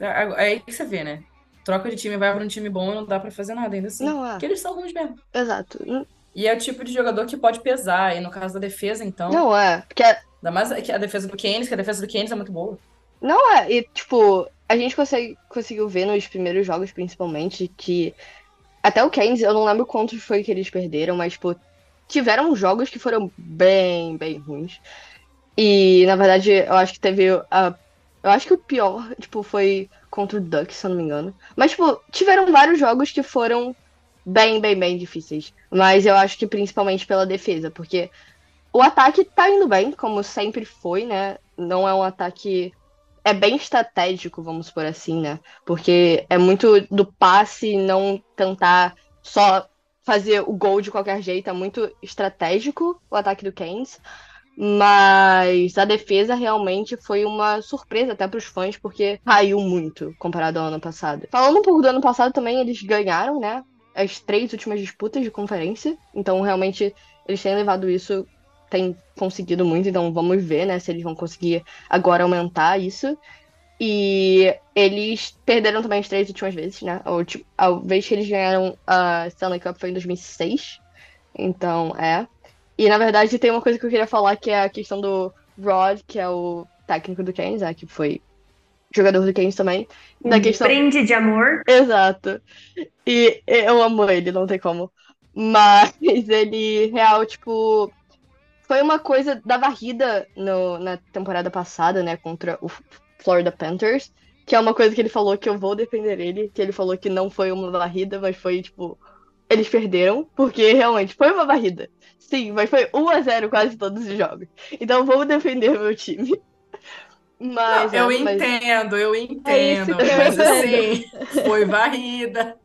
É, é aí que você vê, né? Troca de time, vai pra um time bom e não dá pra fazer nada ainda assim. Não, é. Porque eles são ruins mesmo. Exato. N- E é o tipo de jogador que pode pesar. E no caso da defesa, então. Não é. Porque Ainda mais que a defesa do Keynes, que a defesa do Keynes é muito boa. Não é, e tipo, a gente consegue, conseguiu ver nos primeiros jogos, principalmente, que até o Keynes, eu não lembro quantos foi que eles perderam, mas, tipo, tiveram jogos que foram bem, bem ruins. E, na verdade, eu acho que teve a. Eu acho que o pior, tipo, foi contra o Ducks, se eu não me engano. Mas, tipo, tiveram vários jogos que foram bem, bem, bem difíceis. Mas eu acho que principalmente pela defesa, porque o ataque tá indo bem, como sempre foi, né? Não é um ataque. É bem estratégico, vamos por assim, né? Porque é muito do passe, não tentar só fazer o gol de qualquer jeito. É muito estratégico o ataque do Keynes. Mas a defesa realmente foi uma surpresa até para os fãs, porque caiu muito comparado ao ano passado. Falando um pouco do ano passado também, eles ganharam, né? As três últimas disputas de conferência. Então, realmente, eles têm levado isso, têm conseguido muito. Então, vamos ver, né? Se eles vão conseguir agora aumentar isso. E eles perderam também as três últimas vezes, né? A, vez que eles ganharam a Stanley Cup foi em 2006. Então, é. E na verdade tem uma coisa que eu queria falar que é a questão do Rod, que é o técnico do Keynes, né, que foi jogador do Keynes também. Da Um questão. brinde de amor. Exato. E eu amo ele, não tem como. Mas ele, real, tipo, foi uma coisa da varrida no- na temporada passada, né, contra o Florida Panthers, que é uma coisa que ele falou que eu vou defender ele, que ele falou que não foi uma varrida, mas foi, tipo, eles perderam, porque realmente foi uma varrida. Sim, mas foi 1 a 0 quase todos os jogos. Então vou defender meu time. Mas, eu é, mas entendo, eu É entendo. eu mas assim, foi varrida.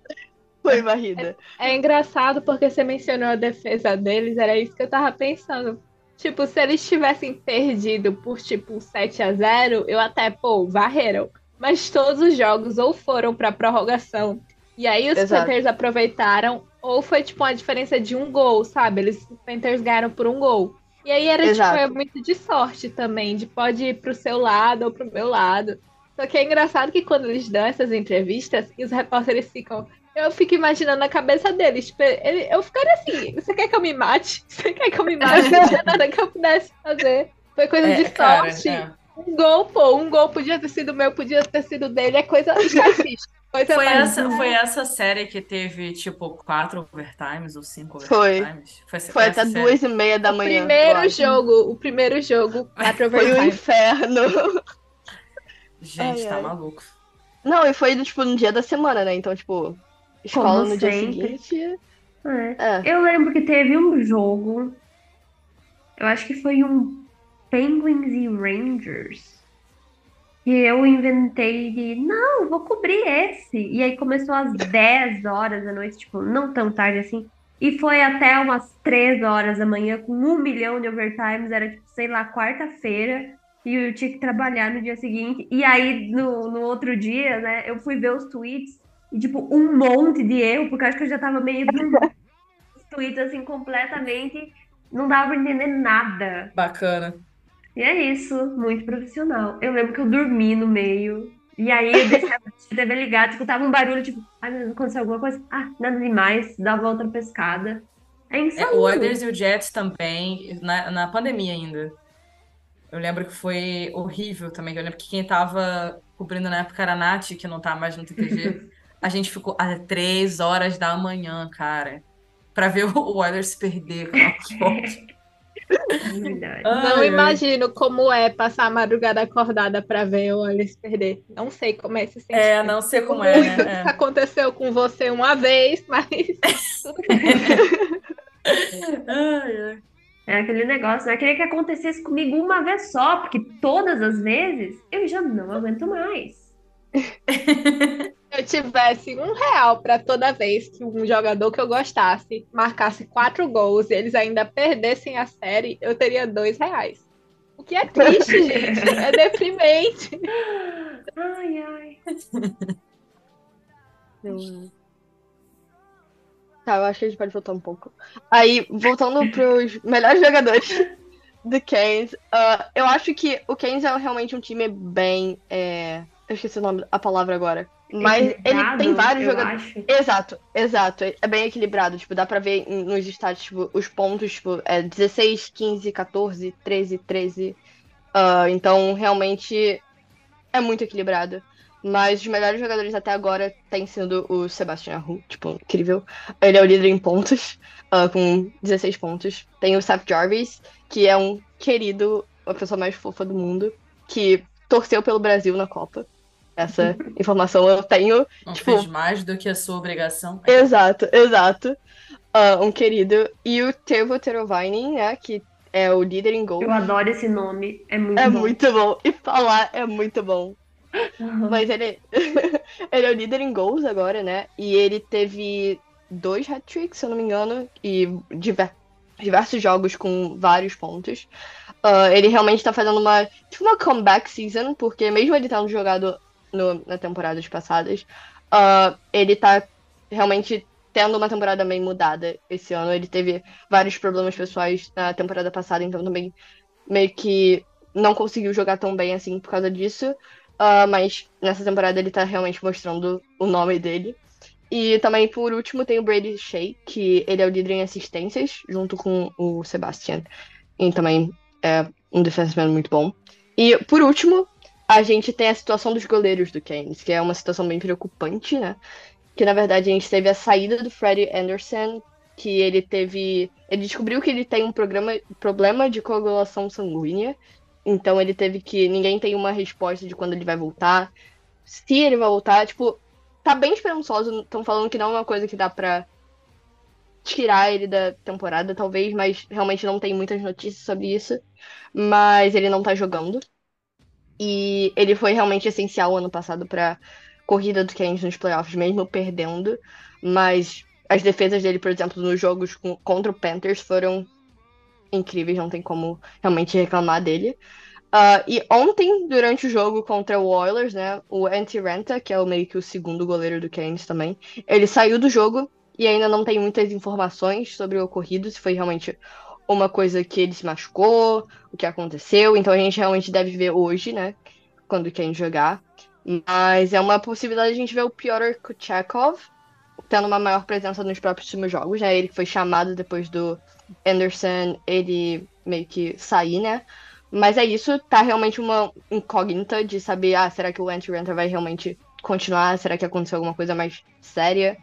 foi varrida. É engraçado porque você mencionou a defesa deles, era isso que eu tava pensando. Tipo, se eles tivessem perdido por tipo 7 a 0 eu até, pô, varreram. Mas todos os jogos ou foram pra prorrogação. E aí os Exato. Panthers aproveitaram, ou foi tipo uma diferença de um gol, sabe? Eles, os Panthers ganharam por um gol. E aí era tipo, é muito de sorte também, de pode ir pro seu lado ou pro meu lado. Só que é engraçado que quando eles dão essas entrevistas e os repórteres ficam. Eu fico imaginando a cabeça deles. Tipo, ele- eu ficaria assim: você quer que eu me mate? Você quer que eu me mate? Não tinha nada que eu pudesse fazer. Foi coisa É, de cara, sorte. é. Um gol, pô, um gol podia ter sido meu, podia ter sido dele. É coisa estatística. Coisa Foi mais- essa, foi essa série que teve, tipo, quatro overtimes ou cinco Foi. overtimes? Foi, Foi essa até série. duas e meia da O manhã. primeiro jogo, o primeiro jogo, quatro Foi um overtime. inferno. Gente, Ai, tá ai. maluco. Não, e foi, tipo, no dia da semana, né? Então, tipo, escola Como no dia sempre. seguinte. É. É. Eu lembro que teve um jogo. Eu acho que foi um Penguins e Rangers. E eu inventei de, não, vou cobrir esse. E aí começou às 10 horas da noite, tipo, não tão tarde assim. E foi até umas 3 horas da manhã, com um milhão de overtimes. Era, tipo, sei lá, quarta-feira. E eu tinha que trabalhar no dia seguinte. E aí, no, no outro dia, né, eu fui ver os tweets. E, tipo, um monte de erro, porque eu acho que eu já tava meio tweets, assim, completamente. Não dava pra entender nada. Bacana. E é isso, muito profissional. Eu lembro que eu dormi no meio. E aí eu deixava a TV ligada, escutava um barulho, tipo, ai meu Deus, aconteceu alguma coisa? Ah, nada demais, dá a volta pescada. É É, insano. o Oilers e o Jets também, na, na pandemia ainda. Eu lembro que foi horrível também. Eu lembro que quem tava cobrindo na época era a Nath, que não tá mais no TTG. A gente ficou até três horas da manhã, cara, pra ver o Oilers perder. É. Não imagino como é passar a madrugada acordada pra ver o Oilers perder. Não sei como é esse sentimento. É, não sei como é, Isso né? aconteceu com você uma vez, mas É. É aquele negócio, né? Queria que acontecesse comigo uma vez só, porque todas as vezes eu já não aguento mais. se eu tivesse um real pra toda vez que um jogador que eu gostasse marcasse quatro gols e eles ainda perdessem a série, eu teria dois reais. O que é triste, gente. É deprimente. Ai, ai. Eu- Tá, eu acho que a gente pode voltar um pouco. Aí, voltando pros melhores jogadores do Keynes, ah, eu acho que o Keynes é realmente um time bem. é, Eu esqueci o nome, a palavra agora. Mas ele tem vários jogadores. acho. Exato, exato. É bem equilibrado. Tipo, dá pra ver nos estádios, tipo, os pontos, tipo, é 16, 15, 14, 13, 13. Ah, então, realmente é muito equilibrado. Mas os melhores jogadores até agora têm sido o Sebastian Ahu, tipo, incrível. Ele é o líder em pontos, ah, com 16 pontos. Tem o Seth Jarvis, que é um querido, a pessoa mais fofa do mundo, que torceu pelo Brasil na Copa. Essa informação eu tenho Não Tipo- fez mais do que a sua obrigação. Exato, exato. Ah, um querido. E o Tevo Terovainen, né? Que é o líder em gol. Eu adoro esse nome. É muito É bom. muito bom. E falar é muito bom. Aham. Mas ele, ele é o líder em gols agora, né? E ele teve dois hat-tricks, se eu não me engano, e diver- diversos jogos com vários pontos. Ah, ele realmente tá fazendo uma, tipo uma comeback season, porque mesmo ele tendo jogado no, na temporadas passadas, ah, ele tá realmente tendo uma temporada meio mudada esse ano. Ele teve vários problemas pessoais na temporada passada, então também meio que não conseguiu jogar tão bem assim por causa disso. Ah, mas nessa temporada ele tá realmente mostrando o nome dele. E também, por último, tem o Brady Shea, que ele é o líder em assistências, junto com o Sebastian. E também é um defenseman muito bom. E, por último, a gente tem a situação dos goleiros do Keynes, que é uma situação bem preocupante, né? Que na verdade a gente teve a saída do Freddie Anderson, que ele teve. Ele descobriu que ele tem um programa, problema de coagulação sanguínea. Então ele teve que. Ninguém tem uma resposta de quando ele vai voltar. Se ele vai voltar, tipo, tá bem esperançoso. Estão falando que não é uma coisa que dá pra tirar ele da temporada, talvez, mas realmente não tem muitas notícias sobre isso. Mas ele não tá jogando. E ele foi realmente essencial ano passado pra corrida do Keynes nos playoffs, mesmo perdendo. Mas as defesas dele, por exemplo, nos jogos contra o Panthers foram incríveis, não tem como realmente reclamar dele. Ah, e ontem, durante o jogo contra o Oilers, né, o Antti Renta, que é o meio que o segundo goleiro do Keynes também, ele saiu do jogo e ainda não tem muitas informações sobre o ocorrido, se foi realmente uma coisa que ele se machucou, o que aconteceu, então a gente realmente deve ver hoje, né, quando Keynes jogar. Mas é uma possibilidade de a gente ver o Pyotr Kuchakov tendo uma maior presença nos próximos jogos, né, ele que foi chamado depois do Anderson, ele meio que sair, né, mas é isso, tá realmente uma incógnita de saber, ah, será que o Anti Renter vai realmente continuar? Será que aconteceu alguma coisa mais séria?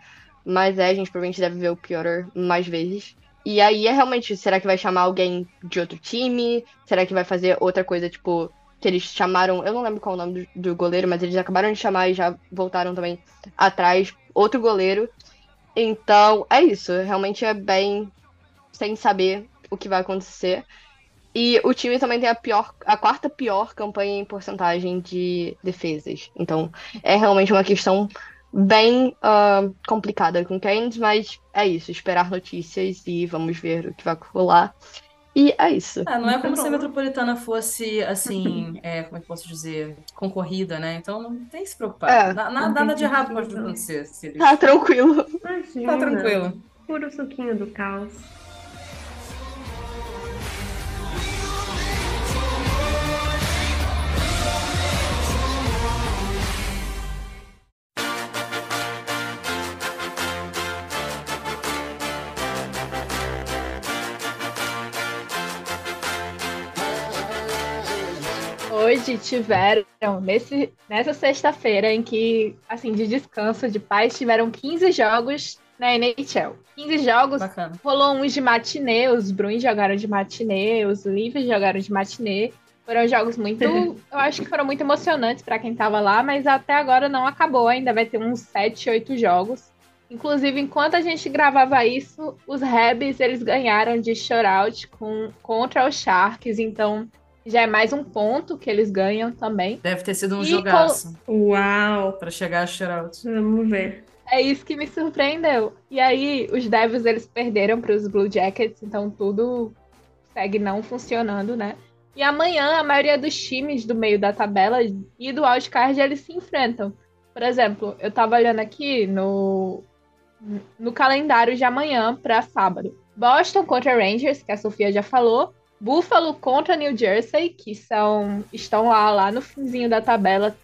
Mas é, a gente provavelmente deve ver o Piotr mais vezes. E aí é realmente, será que vai chamar alguém de outro time? Será que vai fazer outra coisa, tipo, que eles chamaram, eu não lembro qual é o nome do, do goleiro, mas eles acabaram de chamar e já voltaram também atrás, outro goleiro. Então, é isso, realmente é bem sem saber o que vai acontecer. E o time também tem a pior, a quarta pior campanha em porcentagem de defesas. Então, é realmente uma questão bem ah, complicada com o Keynes, mas é isso, esperar notícias e vamos ver o que vai rolar. E é isso. Ah, não é como se a. Metropolitana fosse, assim, é, como é que eu posso dizer, concorrida, né? Então não tem que se preocupar. É, Na- na- nada de errado pode acontecer. Se eles... Tá tranquilo. Imagina. Tá tranquilo. Puro suquinho do caos. Hoje tiveram, nesse, nessa sexta-feira, em que, assim, de descanso, de paz, tiveram 15 jogos na NHL. 15 jogos Bacana. Rolou uns de matinê, os Bruins jogaram de matinê, os Leafs jogaram de matinê. Foram jogos muito, eu acho que foram muito emocionantes para quem tava lá, mas até agora não acabou, ainda vai ter uns 7, 8 jogos. Inclusive, enquanto a gente gravava isso, os Rebs eles ganharam de shutout com, contra os Sharks, então já é mais um ponto que eles ganham também. Deve ter sido um E jogaço Uau! pra chegar a shootout. Vamos ver. É isso que me surpreendeu. E aí, os Devils eles perderam para os Blue Jackets, então tudo segue não funcionando, né? E amanhã a maioria dos times do meio da tabela e do wildcard eles se enfrentam. Por exemplo, eu tava olhando aqui no, no calendário de amanhã para sábado. Boston contra Rangers, que a Sofia já falou. Buffalo contra New Jersey, que são estão lá lá no finzinho da tabela,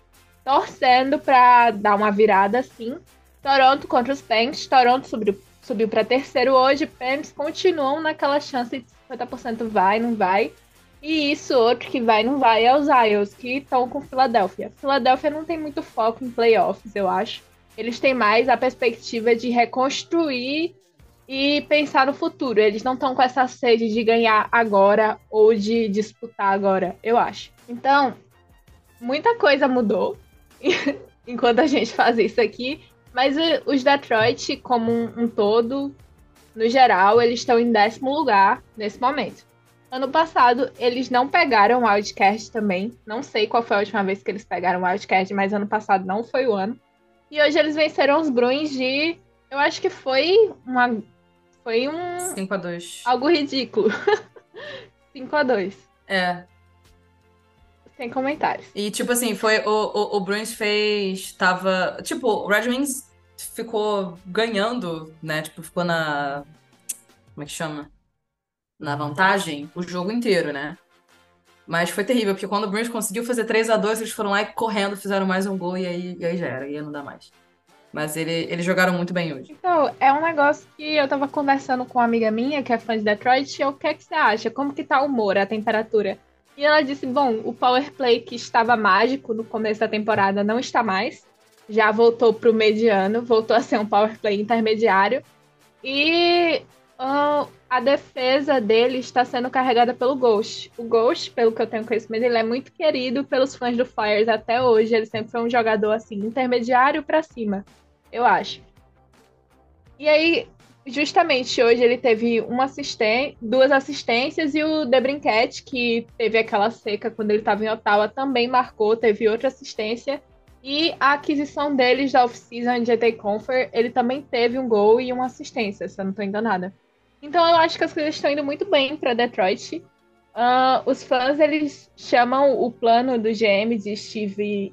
torcendo para dar uma virada assim. Toronto contra os Pens. Toronto subiu, subiu para terceiro hoje. Pens continuam naquela chance de 50% vai, não vai. E isso, outro que vai, não vai, é os Isles, que estão com Filadélfia. Filadélfia não tem muito foco em playoffs, eu acho. Eles têm mais a perspectiva de reconstruir e pensar no futuro. Eles não estão com essa sede de ganhar agora ou de disputar agora, eu acho. Então, muita coisa mudou enquanto a gente faz isso aqui. Mas os Detroit, como um, um todo, no geral, eles estão em décimo lugar nesse momento. Ano passado, eles não pegaram o Wildcard também. Não sei qual foi a última vez que eles pegaram o Wildcard, mas ano passado não foi o ano. E hoje eles venceram os Bruins de. Eu acho que foi uma. Foi um. 5 a 2 Algo ridículo. 5 a 2 É. Sem comentários. E, tipo assim, foi. O, o, o Bruins fez. Tava. Tipo, o Red Wings ficou ganhando, né? Tipo, ficou na. Como é que chama? Na vantagem o jogo inteiro, né? Mas foi terrível, porque quando o Bruins conseguiu fazer 3 a 2 eles foram lá e correndo, fizeram mais um gol e aí, e aí já era, ia não dá mais. Mas ele, eles jogaram muito bem hoje. Então, é um negócio que eu tava conversando com uma amiga minha, que é fã de Detroit, e eu, o que é que você acha? Como que tá o humor, a temperatura? E ela disse: bom, o power play que estava mágico no começo da temporada não está mais. Já voltou para o mediano, voltou a ser um power play intermediário. E ah, a defesa dele está sendo carregada pelo Ghost. O Ghost, pelo que eu tenho conhecimento, ele é muito querido pelos fãs do Flyers até hoje. Ele sempre foi um jogador assim, intermediário para cima, eu acho. E aí, justamente hoje ele teve uma assisten duas assistências e o Debrincat, que teve aquela seca quando ele estava em Ottawa, também marcou, teve outra assistência. E a aquisição deles da off-season GT Confer, ele também teve um gol e uma assistência, se eu não estou enganada. Então eu acho que as coisas estão indo muito bem para Detroit. Ah, os fãs eles chamam o plano do GM de Steve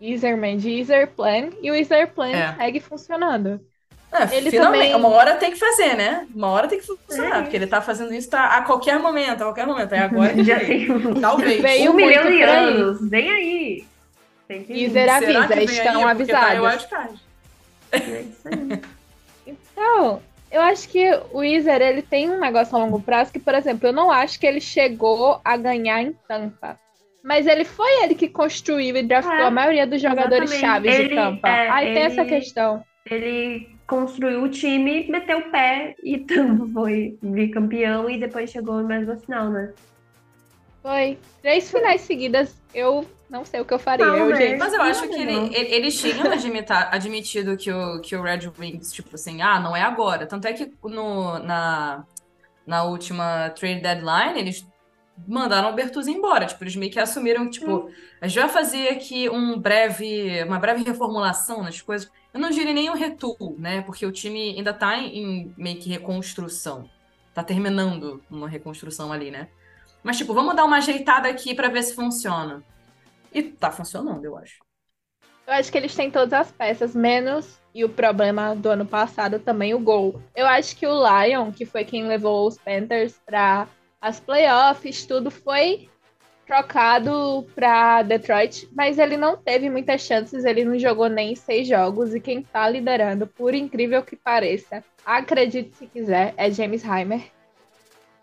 Easerman de Easer Plan e o Easer Plan É. segue funcionando. É, Ele finalmente, também- uma hora tem que fazer, né? Uma hora tem que funcionar, É. porque ele tá fazendo isso tá, a qualquer momento, a qualquer momento. É agora que Já tem um, Talvez. Veio um milhão de aí. anos. Vem aí. Tem que. Easer Será avisa, estão aí? Tá avisados. É isso aí. Então, eu acho que o Weezer, ele tem um negócio a longo prazo que, por exemplo, eu não acho que ele chegou a ganhar em Tampa. Mas ele foi ele que construiu e draftou É, a maioria dos jogadores exatamente. chaves de Ele- Tampa. é, Aí tem essa ele- questão. Ele construiu o time, meteu o pé e Tampa foi bicampeão e depois chegou mais na final, né? Foi três finais seguidas. Eu não sei o que eu faria, Não, eu, né? gente. Mas eu acho que Não. ele- ele- eles tinham admitido que o, que o Red Wings, tipo assim, ah, não é agora. Tanto é que no, na, na última trade deadline, eles mandaram o Bertuzzi embora. Tipo, eles meio que assumiram tipo, a gente vai fazer aqui um breve, uma breve reformulação nas coisas. Eu não diria nem um né? Porque o time ainda tá em, em meio que reconstrução. Tá terminando uma reconstrução ali, né? Mas, tipo, vamos dar uma ajeitada aqui pra ver se funciona. E tá funcionando, eu acho. Eu acho que eles têm todas as peças, menos, e o problema do ano passado também, o gol. Eu acho que o Lion, que foi quem levou os Panthers para as playoffs, tudo foi trocado para Detroit, mas ele não teve muitas chances, ele não jogou nem seis jogos, e quem tá liderando, por incrível que pareça, acredite se quiser, é James Heimer.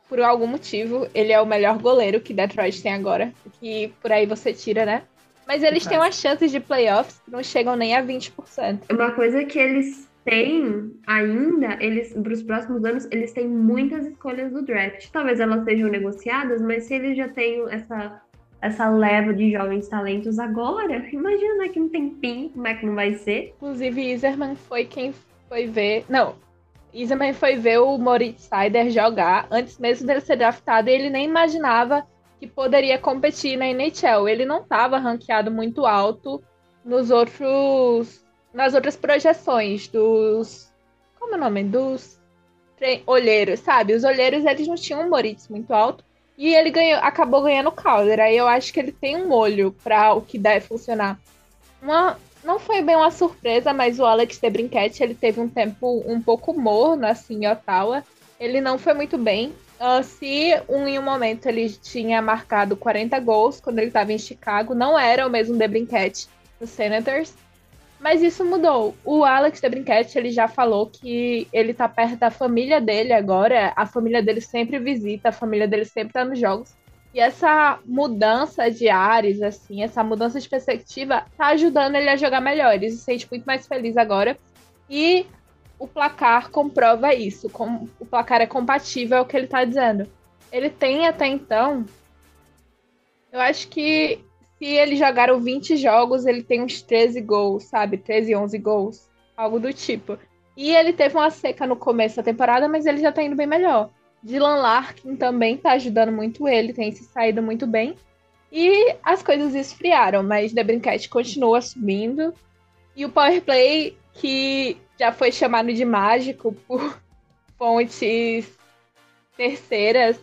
Por algum motivo, ele é o melhor goleiro que Detroit tem agora, que por aí você tira, né? Mas eles têm umas chances de playoffs que não chegam nem a 20%. Uma coisa que eles têm ainda, eles para os próximos anos, eles têm muitas escolhas do draft. Talvez elas sejam negociadas, mas se eles já têm essa essa leva de jovens talentos agora, imagina daqui um tempinho como é que não vai ser. Inclusive, Iserman foi quem foi ver. Não, Iserman foi ver o Moritz Seider jogar antes mesmo dele ser draftado e ele nem imaginava que poderia competir na NHL. Ele não estava ranqueado muito alto nos outros. Nas outras projeções dos. Como é o nome? Dos tre- olheiros, sabe? Os olheiros eles não tinham um Moritz muito alto. E ele ganhou, acabou ganhando o Calder. Aí eu acho que ele tem um olho para o que deve funcionar. Uma, não foi bem uma surpresa, mas o Alex Debrincat, ele teve um tempo um pouco morno, assim, em Ottawa. Ele não foi muito bem. Ah, se um, em um momento ele tinha marcado 40 gols quando ele estava em Chicago, não era o mesmo Debrincat do Senators. Mas isso mudou. O Alex Debrincat, ele já falou que ele tá perto da família dele agora. A família dele sempre visita, a família dele sempre tá nos jogos. E essa mudança de ares, assim, essa mudança de perspectiva, tá ajudando ele a jogar melhor. Ele se sente muito mais feliz agora. E o placar comprova isso. Com- o placar é compatível ao que ele tá dizendo. Ele tem até então. Eu acho que se ele jogaram 20 jogos, ele tem uns 13 gols, sabe? 13, 11 gols. Algo do tipo. E ele teve uma seca no começo da temporada, mas ele já tá indo bem melhor. Dylan Larkin também tá ajudando muito ele, tem se saído muito bem. E as coisas esfriaram, mas Debrincat continua subindo. E o Power Play, que já foi chamado de mágico por fontes terceiras,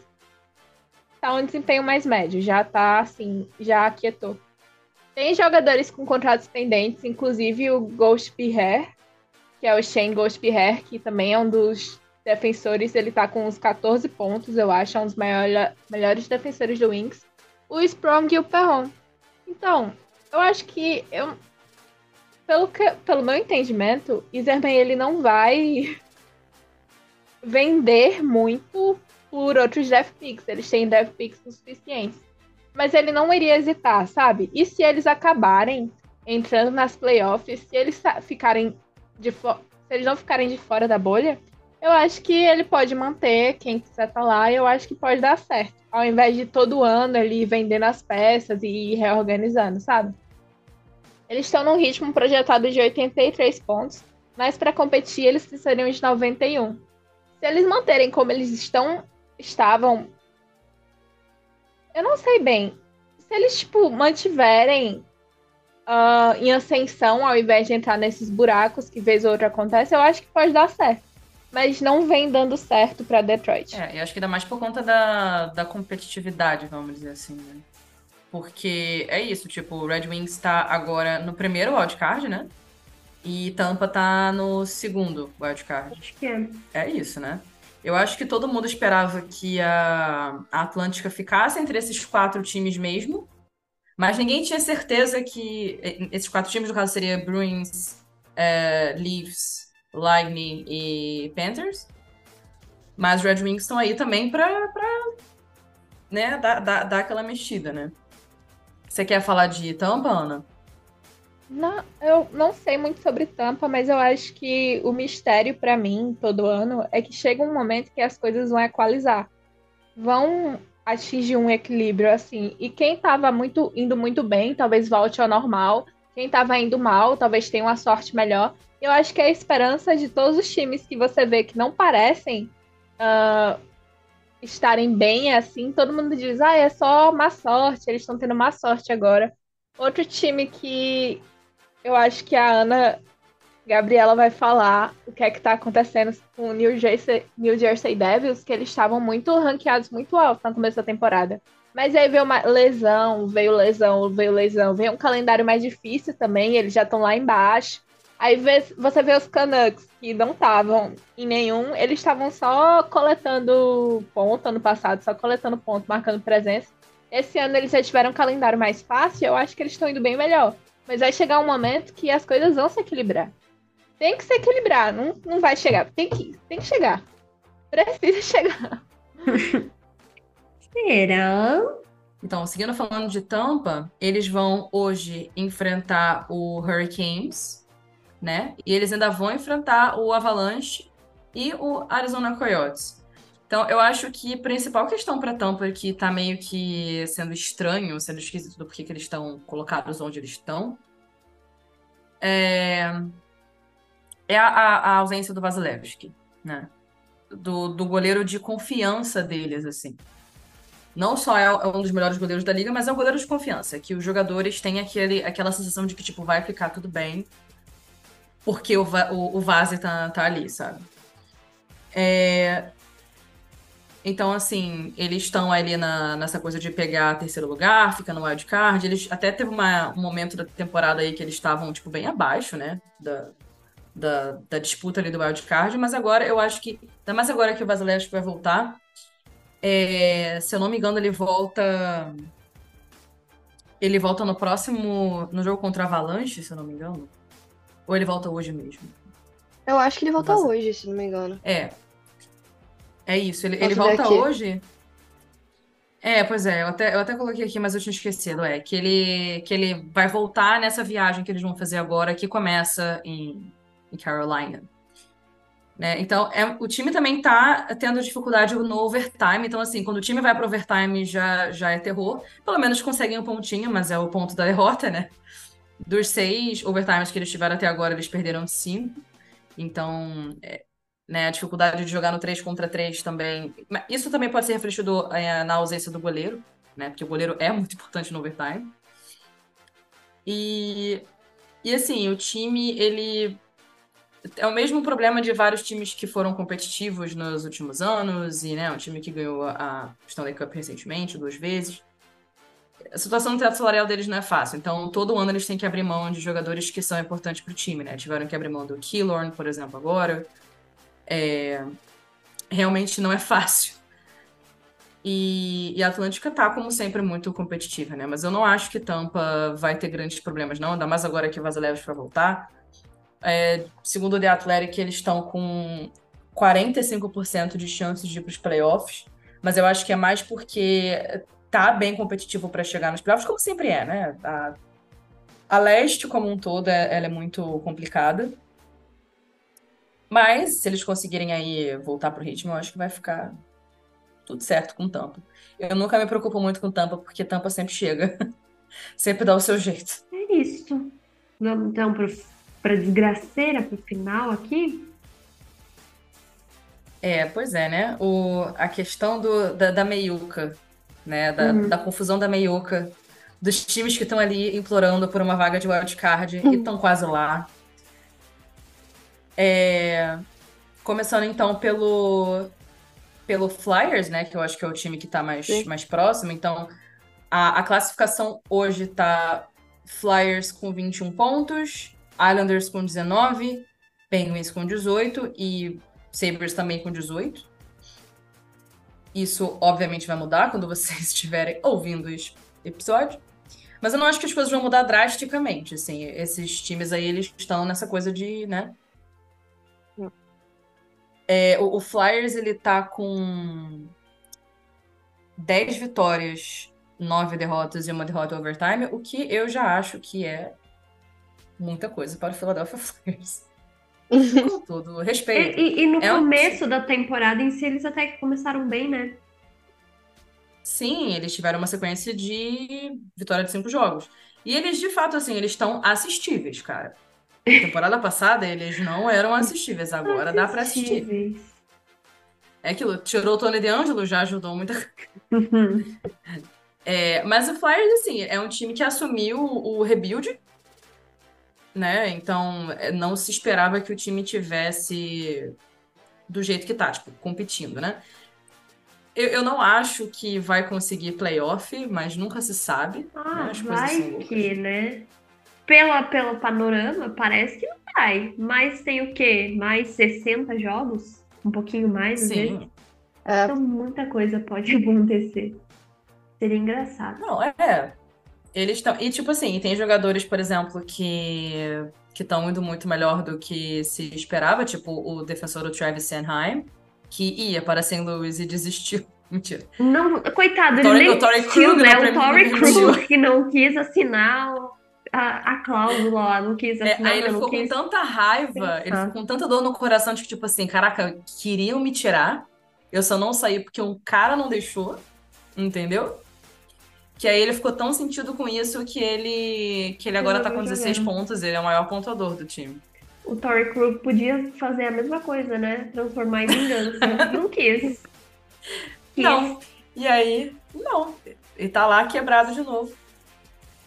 tá um desempenho mais médio. Já tá assim, já aquietou. Tem jogadores com contratos pendentes, inclusive o Ghost Pierre, que é o Shane Ghost Pierre, que também é um dos defensores, ele tá com uns 14 pontos, eu acho, é um dos maior, melhores defensores do Wings. O Sprong e o Perron. Então, eu acho que eu pelo, que, pelo meu entendimento, Iserman ele não vai vender muito por outros draft picks. Eles têm draft picks o suficiente. mas ele não iria hesitar, sabe? E se eles acabarem entrando nas playoffs, se eles ficarem de se eles não ficarem de fora da bolha, eu acho que ele pode manter quem quiser estar lá, e eu acho que pode dar certo. Ao invés de todo ano ele vendendo as peças e reorganizando, sabe? Eles estão num ritmo projetado de 83 pontos, mas para competir eles precisariam de 91. Se eles manterem como eles estão estavam eu não sei bem. Se eles, tipo, mantiverem ah, em ascensão ao invés de entrar nesses buracos que vez ou outra acontece, eu acho que pode dar certo. Mas não vem dando certo pra Detroit. É, eu acho que dá mais por conta da, da competitividade, vamos dizer assim, né? Porque é isso, tipo, o Red Wings tá agora no primeiro wildcard, né? E Tampa tá no segundo wildcard. Acho que é. É isso, né? Eu acho que todo mundo esperava que a, a Atlântica ficasse entre esses quatro times mesmo, mas ninguém tinha certeza que esses quatro times, no caso, seria Bruins, eh, Leafs, Lightning e Panthers. Mas Red Wings estão aí também pra né, dar, dar, dar aquela mexida, né? Você quer falar de Tampa, Ana? Não, eu não sei muito sobre Tampa, mas eu acho que o mistério pra mim todo ano é que chega um momento que as coisas vão equalizar. Vão atingir um equilíbrio assim. E quem tava muito indo muito bem, talvez volte ao normal. Quem tava indo mal, talvez tenha uma sorte melhor. Eu acho que é a esperança de todos os times que você vê que não parecem ah, estarem bem assim, todo mundo diz, ah, é só má sorte, eles estão tendo má sorte agora. Outro time que eu acho que a Ana Gabriela vai falar o que é que tá acontecendo com o New Jersey, New Jersey Devils, que eles estavam muito ranqueados muito alto no começo da temporada. Mas aí veio uma lesão, veio lesão, veio lesão, veio um calendário mais difícil também, eles já estão lá embaixo. Aí você vê os Canucks, que não estavam em nenhum, eles estavam só coletando ponto ano passado, só coletando ponto, marcando presença. Esse ano eles já tiveram um calendário mais fácil, eu acho que eles estão indo bem melhor. Mas vai chegar um momento que as coisas vão se equilibrar. Tem que se equilibrar, não, não vai chegar. Tem que, tem que chegar. Precisa chegar. Será? Então, seguindo falando de Tampa, eles vão hoje enfrentar o Hurricanes, né? E eles ainda vão enfrentar o Avalanche e o Arizona Coyotes. Então, eu acho que a principal questão para Tampa que tá meio que sendo estranho, sendo esquisito do porquê que eles estão colocados onde eles estão, é, é a, a- ausência do Vasilevsky, né? Do, do goleiro de confiança deles, assim não só é um dos melhores goleiros da liga, mas é um goleiro de confiança, que os jogadores têm aquele, aquela sensação de que, tipo, vai ficar tudo bem, porque o, o, o tá, tá ali, sabe? É, Então, assim, eles estão ali na, nessa coisa de pegar terceiro lugar, fica no wildcard. Eles até teve uma- um momento da temporada aí que eles estavam, tipo, bem abaixo, né? Da, da, da disputa ali do wildcard, mas agora eu acho que, ainda mais agora que o Vasilevski vai voltar, é, se eu não me engano, ele volta. Ele volta no próximo. No jogo contra a Avalanche, se eu não me engano. Ou ele volta hoje mesmo? Eu acho que ele volta Vaza- hoje, se não me engano. É. É isso. Ele, Posso ele volta hoje. É, pois é, eu até, eu até coloquei aqui, mas eu tinha esquecido. É que ele, que ele vai voltar nessa viagem que eles vão fazer agora, que começa em, em Carolina. Né? Então, é, o time também tá tendo dificuldade no overtime. Então, assim, quando o time vai pro overtime já, já é terror. Pelo menos conseguem um pontinho, mas é o ponto da derrota, né? Dos seis overtimes que eles tiveram até agora, eles perderam cinco. Então, é, né, a dificuldade de jogar no 3 contra 3 também. Isso também pode ser refletido é, na ausência do goleiro, né? Porque o goleiro é muito importante no overtime. E, e assim, o time, ele é o mesmo problema de vários times que foram competitivos nos últimos anos, e né, um time que ganhou a Stanley Cup recentemente, duas vezes. A situação no teto salarial deles não é fácil, então todo ano eles têm que abrir mão de jogadores que são importantes para o time, né? Tiveram que abrir mão do Killorn, por exemplo, agora. É, Realmente não é fácil. E, e a Atlântica tá, como sempre, muito competitiva, né? Mas eu não acho que Tampa vai ter grandes problemas, não. Ainda mais agora que o Vasilevski vai voltar. É, segundo o The Athletic, eles estão com 45% de chances de ir para os playoffs, mas eu acho que é mais porque tá bem competitivo para chegar nos playoffs, como sempre é, né? A, a leste como um todo, é- ela é muito complicada. Mas se eles conseguirem aí voltar pro ritmo, eu acho que vai ficar tudo certo com Tampa. Eu nunca me preocupo muito com Tampa, porque Tampa sempre chega. Sempre dá o seu jeito. É isso. Vamos então para desgraceira, pro final aqui. É, pois é, né? O, a questão do, da, da meiuca, né? Da, Uhum. da confusão da meiuca, dos times que estão ali implorando por uma vaga de wildcard e estão quase lá. É, começando então pelo, pelo Flyers, né? Que eu acho que é o time que tá mais, Sim. mais próximo. Então, a, a classificação hoje tá Flyers com 21 pontos, Islanders com 19, Penguins com 18 e Sabres também com 18. Isso, obviamente, vai mudar quando vocês estiverem ouvindo esse episódio. Mas eu não acho que as coisas vão mudar drasticamente, assim. Esses times aí, eles estão nessa coisa de, né? É, o, o Flyers, ele tá com 10 vitórias, 9 derrotas e uma derrota overtime, o que eu já acho que é muita coisa para o Philadelphia Flyers. Com todo respeito. E, e- e no É um- começo da temporada em si, eles até que começaram bem, né? Sim, eles tiveram uma sequência de vitória de cinco jogos. E eles, de fato, assim, eles estão assistíveis, cara. Temporada passada, eles não eram assistíveis. Agora dá pra assistir. É aquilo, tirou o Tony DeAngelo, já ajudou muita Uhum. É, mas o Flyers, assim, é um time que assumiu o rebuild, né? Então, é, não se esperava que o time tivesse do jeito que tá, tipo, competindo, né? Eu, eu não acho que vai conseguir playoff, mas nunca se sabe. né? Ah, As coisas são vai que, né? Pela, pelo panorama, parece que não vai. Mas tem o quê? Mais 60 jogos? Um pouquinho mais, vezes. Sim. É, Então, muita coisa pode acontecer. Seria engraçado. Não, é. Eles estão. E, tipo assim, tem jogadores, por exemplo, que que estão indo muito melhor do que se esperava, tipo o defensor do Travis Sanheim, que ia para St. Louis e desistiu. Mentira. Não, coitado, ele o Torrey Krug né? não O Torrey. Krug que não quis assinar o- a, a cláusula lá, não quis É, assinar, aí ele ficou com tanta raiva, ele Pensar. ficou com tanta dor no coração de que, tipo assim, caraca, queriam me tirar, eu só não saí porque um cara não deixou, entendeu? Que aí ele ficou tão sentido com isso que ele, que ele agora tá com Resolveu 16 jogar. pontos, ele é o maior pontuador do time. O Torrey Krug podia fazer a mesma coisa, né? Transformar em vingança. não quis. Quis. Não. E aí, não. E tá lá quebrado de novo.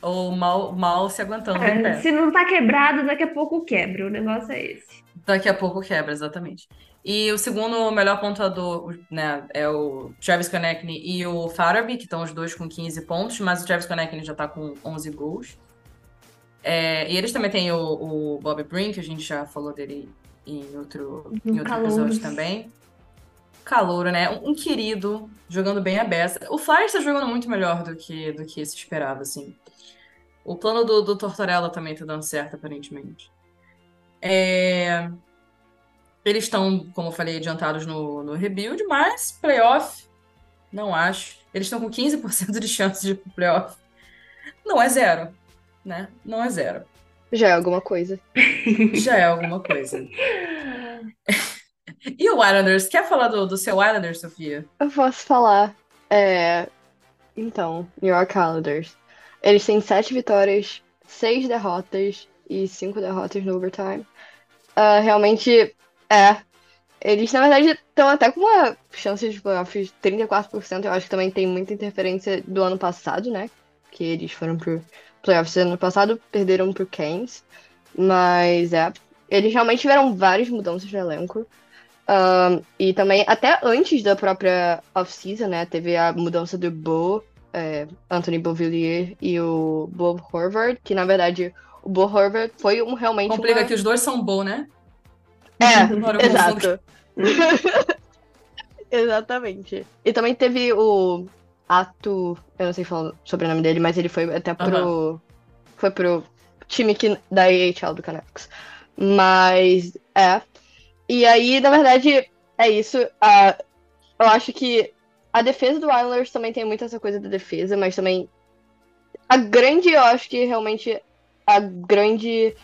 Ou mal, mal se aguentando É, se não tá quebrado, daqui a pouco quebra. O negócio é esse. Daqui a pouco quebra, exatamente. E o segundo melhor pontuador, né, é o Travis Konechny e o Farabee, que estão os dois com 15 pontos, mas o Travis Konechny já tá com 11 gols. É, e eles também têm o, o Bobby Brink, que a gente já falou dele em outro, em outro Calouros. episódio também. Calouro, né? Um, um querido, jogando bem a beça. O Flyers tá jogando muito melhor do que, do que se esperava, assim. O plano do, do Tortorella também tá dando certo, aparentemente. É, Eles estão, como eu falei, adiantados no, no rebuild, mas playoff, não acho. Eles estão com 15% de chance de ir pro playoff. Não é zero, né? Não é zero. já é alguma coisa. Já é alguma coisa. E o Islanders? Quer falar do, do seu Islanders, Sofia? Eu posso falar. É... Então, New York Islanders. Eles têm sete vitórias, seis derrotas e cinco derrotas no overtime. Ah, realmente, é. Eles, na verdade, estão até com uma chance de playoffs de 34%. Eu acho que também tem muita interferência do ano passado, né? Que eles foram pro playoffs ano passado, perderam pro Canes. Mas, é. Eles realmente tiveram várias mudanças no elenco. Um, e também, até antes da própria off-season, né? Teve a mudança do Bo, é, Anthony Beauvillier e o Bo Horvath, que na verdade o Bo Horvath foi um realmente Complica uma... que os dois são bons, né? É, exato. Exatamente. E também teve o Ato, eu não sei falar o sobrenome dele, mas ele foi até pro. Foi pro time que, da AHL do Canucks. Mas, é. E aí, na verdade, é isso. Ah, eu acho que a defesa do Islanders também tem muita essa coisa da defesa, mas também a grande, eu acho que realmente a grande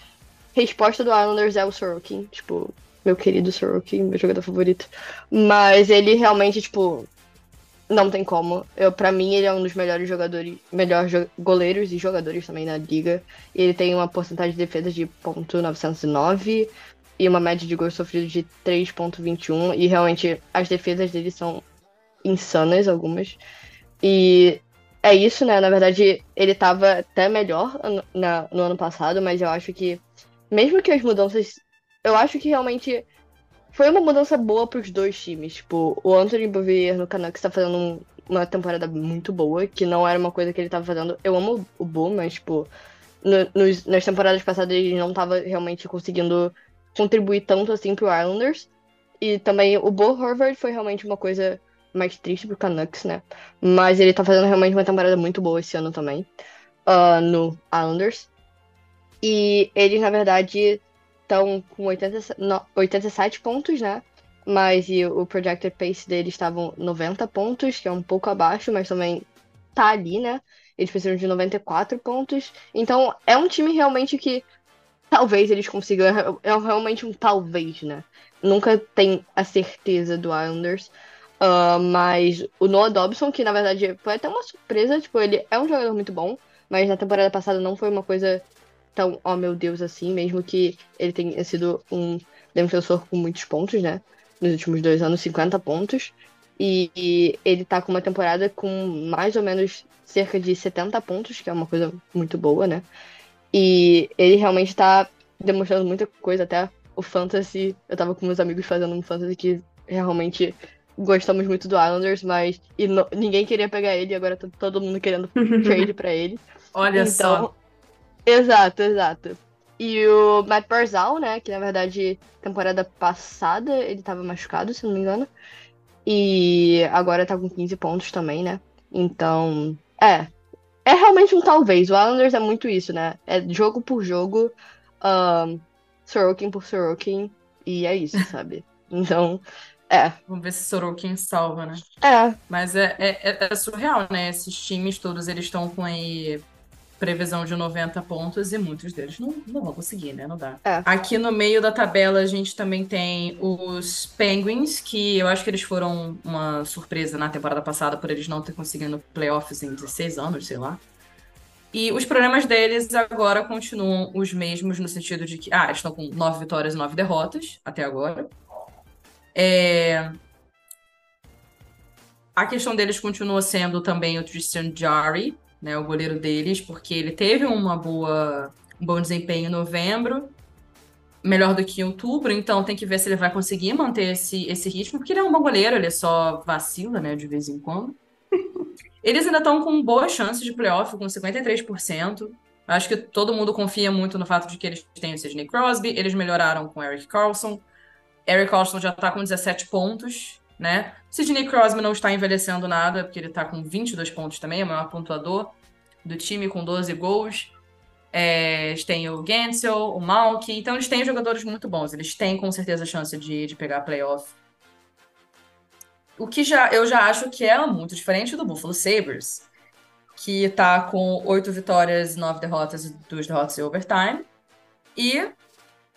resposta do Islanders é o Sorokin, tipo, meu querido Sorokin, meu jogador favorito. Mas ele realmente, tipo, não tem como. Eu, para mim, ele é um dos melhores jogadores, melhores jo goleiros e jogadores também na liga. Ele tem uma porcentagem de defesa de .909 e uma média de gols sofridos de 3.21 e realmente as defesas dele são insanas algumas. E é isso, né? Na verdade, ele tava até melhor na, no ano passado, mas eu acho que mesmo que as mudanças, eu acho que realmente foi uma mudança boa pros dois times. Tipo, o Anthony Bouvier no Canucks tá fazendo um- uma temporada muito boa, que não era uma coisa que ele tava fazendo. Eu amo o Bo, mas, tipo, no- nos- nas temporadas passadas ele não tava realmente conseguindo contribuir tanto assim pro Islanders. E também o Bo Horvath foi realmente uma coisa mais triste pro Canucks, né? Mas ele tá fazendo realmente uma temporada muito boa esse ano também, ah, no Islanders. E eles, na verdade, estão com 80, no- 87 pontos, né? Mas e o projected pace deles estavam 90 pontos, que é um pouco abaixo, mas também tá ali, né? Eles precisam de 94 pontos. Então, é um time realmente que talvez eles consigam. É é realmente um talvez, né? Nunca tem a certeza do Islanders. Ah, mas o Noah Dobson, que na verdade foi até uma surpresa, tipo, ele é um jogador muito bom, mas na temporada passada não foi uma coisa tão, oh meu Deus, assim, mesmo que ele tenha sido um defensor com muitos pontos, né? Nos últimos dois anos, 50 pontos. E, e ele tá com uma temporada com mais ou menos cerca de 70 pontos, que é uma coisa muito boa, né? E ele realmente tá demonstrando muita coisa, até o Fantasy. Eu tava com meus amigos fazendo um Fantasy que realmente gostamos muito do Islanders, mas e no- ninguém queria pegar ele, e agora tá todo mundo querendo trade pra ele. Olha só. Então, exato, exato. E o Matt Barzal, né, que na verdade, temporada passada ele tava machucado, se não me engano. E agora tá com 15 pontos também, né? Então, é. É realmente um talvez. O Islanders é muito isso, né? É jogo por jogo, um, Sorokin por Sorokin, e é isso, sabe? Então, é. Vamos ver se Sorokin salva, né? É, Mas é, é, é- é surreal, né? Esses times todos, eles estão com aí previsão de 90 pontos e muitos deles não, não vão conseguir, né? Não dá. É. Aqui no meio da tabela a gente também tem os Penguins, que eu acho que eles foram uma surpresa na temporada passada por eles não ter conseguido playoffs em 16 anos, sei lá. E os problemas deles agora continuam os mesmos no sentido de que, ah, estão com 9 vitórias e 9 derrotas até agora. É, a questão deles continua sendo também o Tristan Jarry, né, o goleiro deles, porque ele teve uma boa, um bom desempenho em novembro, melhor do que em outubro, então tem que ver se ele vai conseguir manter esse, esse ritmo, porque ele é um bom goleiro, ele só vacila, né, de vez em quando. Eles ainda estão com boa chance de playoff, com 53%. Acho que todo mundo confia muito no fato de que eles têm o Sidney Crosby, eles melhoraram com o Eric Carlson. Eric Carlson já tá com 17 pontos, né? Sidney Crosby não está envelhecendo nada, porque ele tá com 22 pontos também, é o maior pontuador do time, com 12 gols. É, eles têm o Gansel, o Malkin, então eles têm jogadores muito bons, eles têm com certeza chance de, de pegar playoff. O que já, eu já acho que é muito diferente do Buffalo Sabres, que tá com 8 vitórias, 9 derrotas 2 derrotas em overtime. E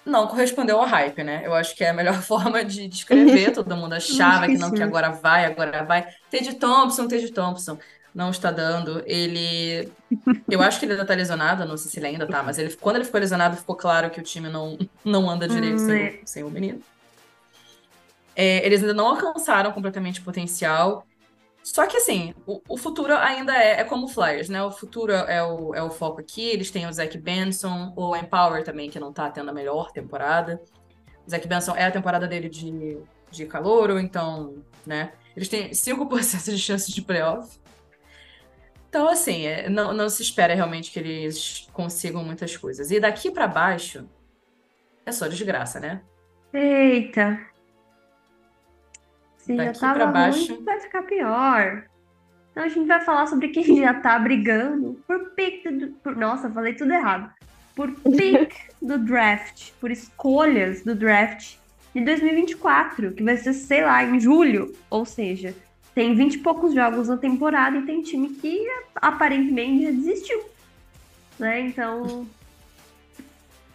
não correspondeu ao hype, né? Eu acho que é a melhor forma de descrever. Todo mundo achava que não, que agora vai, agora vai. Ted Thompson, Ted Thompson. Não está dando. Ele. Eu acho que ele ainda tá lesionado, não sei se ele ainda tá, mas ele, quando ele ficou lesionado, ficou claro que o time não, não anda direito Hum, sem, é. o- sem o menino. É, eles ainda não alcançaram completamente o potencial. Só que assim, o, o futuro ainda é, é como o Flyers, né? O futuro é o, é o foco aqui. Eles têm o Zach Benson, o Empower também, que não tá tendo a melhor temporada. O Zach Benson é a temporada dele de, de calouro, então, né? Eles têm 5% de chance de playoff. Então, assim, é, não, não se espera realmente que eles consigam muitas coisas. E daqui pra baixo, é só desgraça, né? Eita. Se já Daqui tava pra baixo. ruim, vai ficar pior. Então a gente vai falar sobre quem já tá brigando por pick do... Por... Nossa, falei tudo errado. Por pick do draft, por escolhas do draft de 2024, que vai ser, sei lá, em julho. Ou seja, tem 20 e poucos jogos na temporada e tem time que aparentemente já desistiu. Né? Então,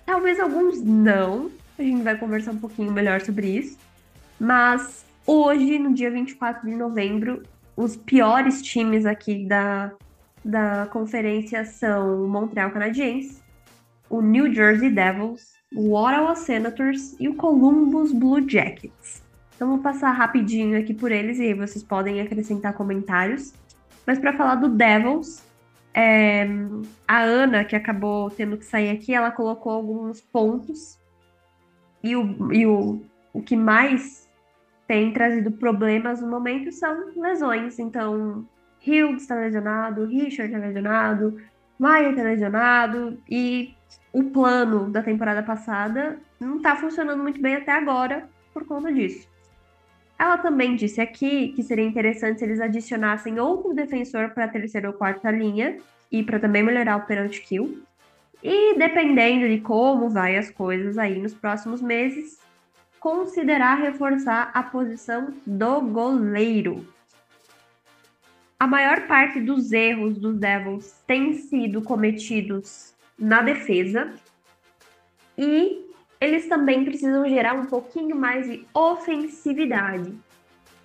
talvez alguns não. A gente vai conversar um pouquinho melhor sobre isso. Mas hoje, no dia 24 de novembro, os piores times aqui da, da conferência são o Montreal Canadiens, o New Jersey Devils, o Ottawa Senators e o Columbus Blue Jackets. Então vou passar rapidinho aqui por eles e aí vocês podem acrescentar comentários. Mas para falar do Devils, é, a Ana, que acabou tendo que sair aqui, ela colocou alguns pontos. E o, e o, o que mais tem trazido problemas no momento são lesões. Então, Hughes está lesionado, Richard está lesionado, Maier está lesionado. E o plano da temporada passada não está funcionando muito bem até agora por conta disso. Ela também disse aqui que seria interessante se eles adicionassem outro defensor para a terceira ou quarta linha e para também melhorar o penalty kill. E dependendo de como vai as coisas aí nos próximos meses, considerar reforçar a posição do goleiro. A maior parte dos erros dos Devils tem sido cometidos na defesa e eles também precisam gerar um pouquinho mais de ofensividade,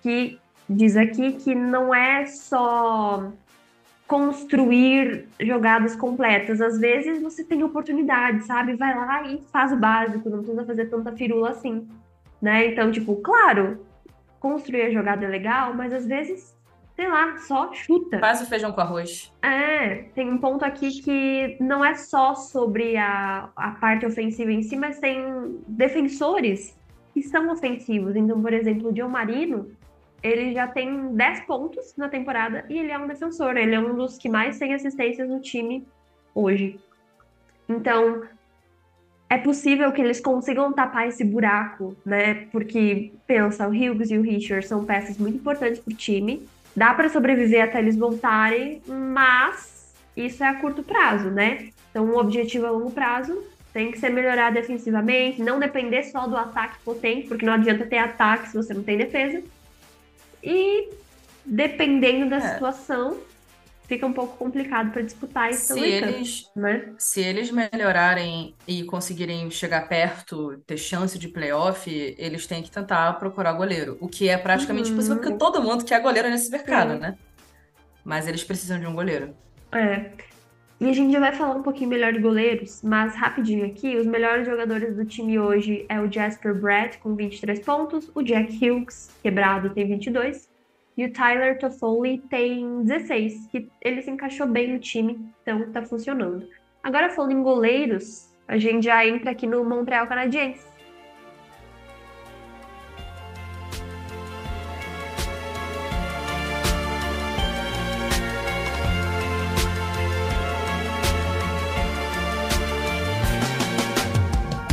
que diz aqui que não é só construir jogadas completas. Às vezes você tem oportunidade, sabe? Vai lá e faz o básico, não precisa fazer tanta firula assim, né? Então, tipo, claro, construir a jogada é legal, mas às vezes, sei lá, só chuta. Faz o feijão com arroz. É, tem um ponto aqui que não é só sobre a, a parte ofensiva em si, mas tem defensores que são ofensivos. Então, por exemplo, o John Marino, ele já tem 10 pontos na temporada e ele é um defensor. Ele é um dos que mais tem assistências no time hoje. Então, é possível que eles consigam tapar esse buraco, né? Porque, pensa, o Hughes e o Richard são peças muito importantes para o time. Dá para sobreviver até eles voltarem, mas isso é a curto prazo, né? Então, o objetivo a longo prazo tem que ser melhorar defensivamente, não depender só do ataque potente, porque não adianta ter ataque se você não tem defesa. E dependendo da É. situação, fica um pouco complicado para disputar esse Se eles, né? se eles melhorarem e conseguirem chegar perto, ter chance de playoff, eles têm que tentar procurar goleiro. O que é praticamente Uhum. impossível, porque todo mundo quer goleiro nesse mercado, Sim. né? Mas eles precisam de um goleiro. É. E a gente já vai falar um pouquinho melhor de goleiros, mas rapidinho aqui, os melhores jogadores do time hoje é o Jasper Brett com 23 pontos, o Jack Hughes, quebrado, tem 22, e o Tyler Toffoli tem 16, que ele se encaixou bem no time, então tá funcionando. Agora falando em goleiros, a gente já entra aqui no Montreal Canadiens.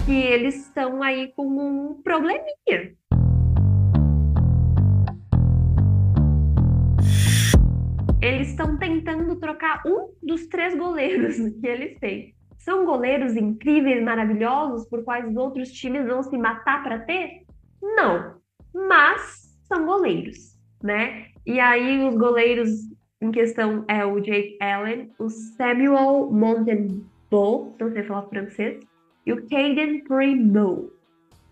que eles estão aí com um probleminha. Eles estão tentando trocar um dos três goleiros que eles têm. São goleiros incríveis, maravilhosos, por quais os outros times vão se matar para ter? Não. Mas são goleiros, né? E aí os goleiros em questão é o Jake Allen, o Samuel Montembeau, não sei falar francês, e o Caden Primo.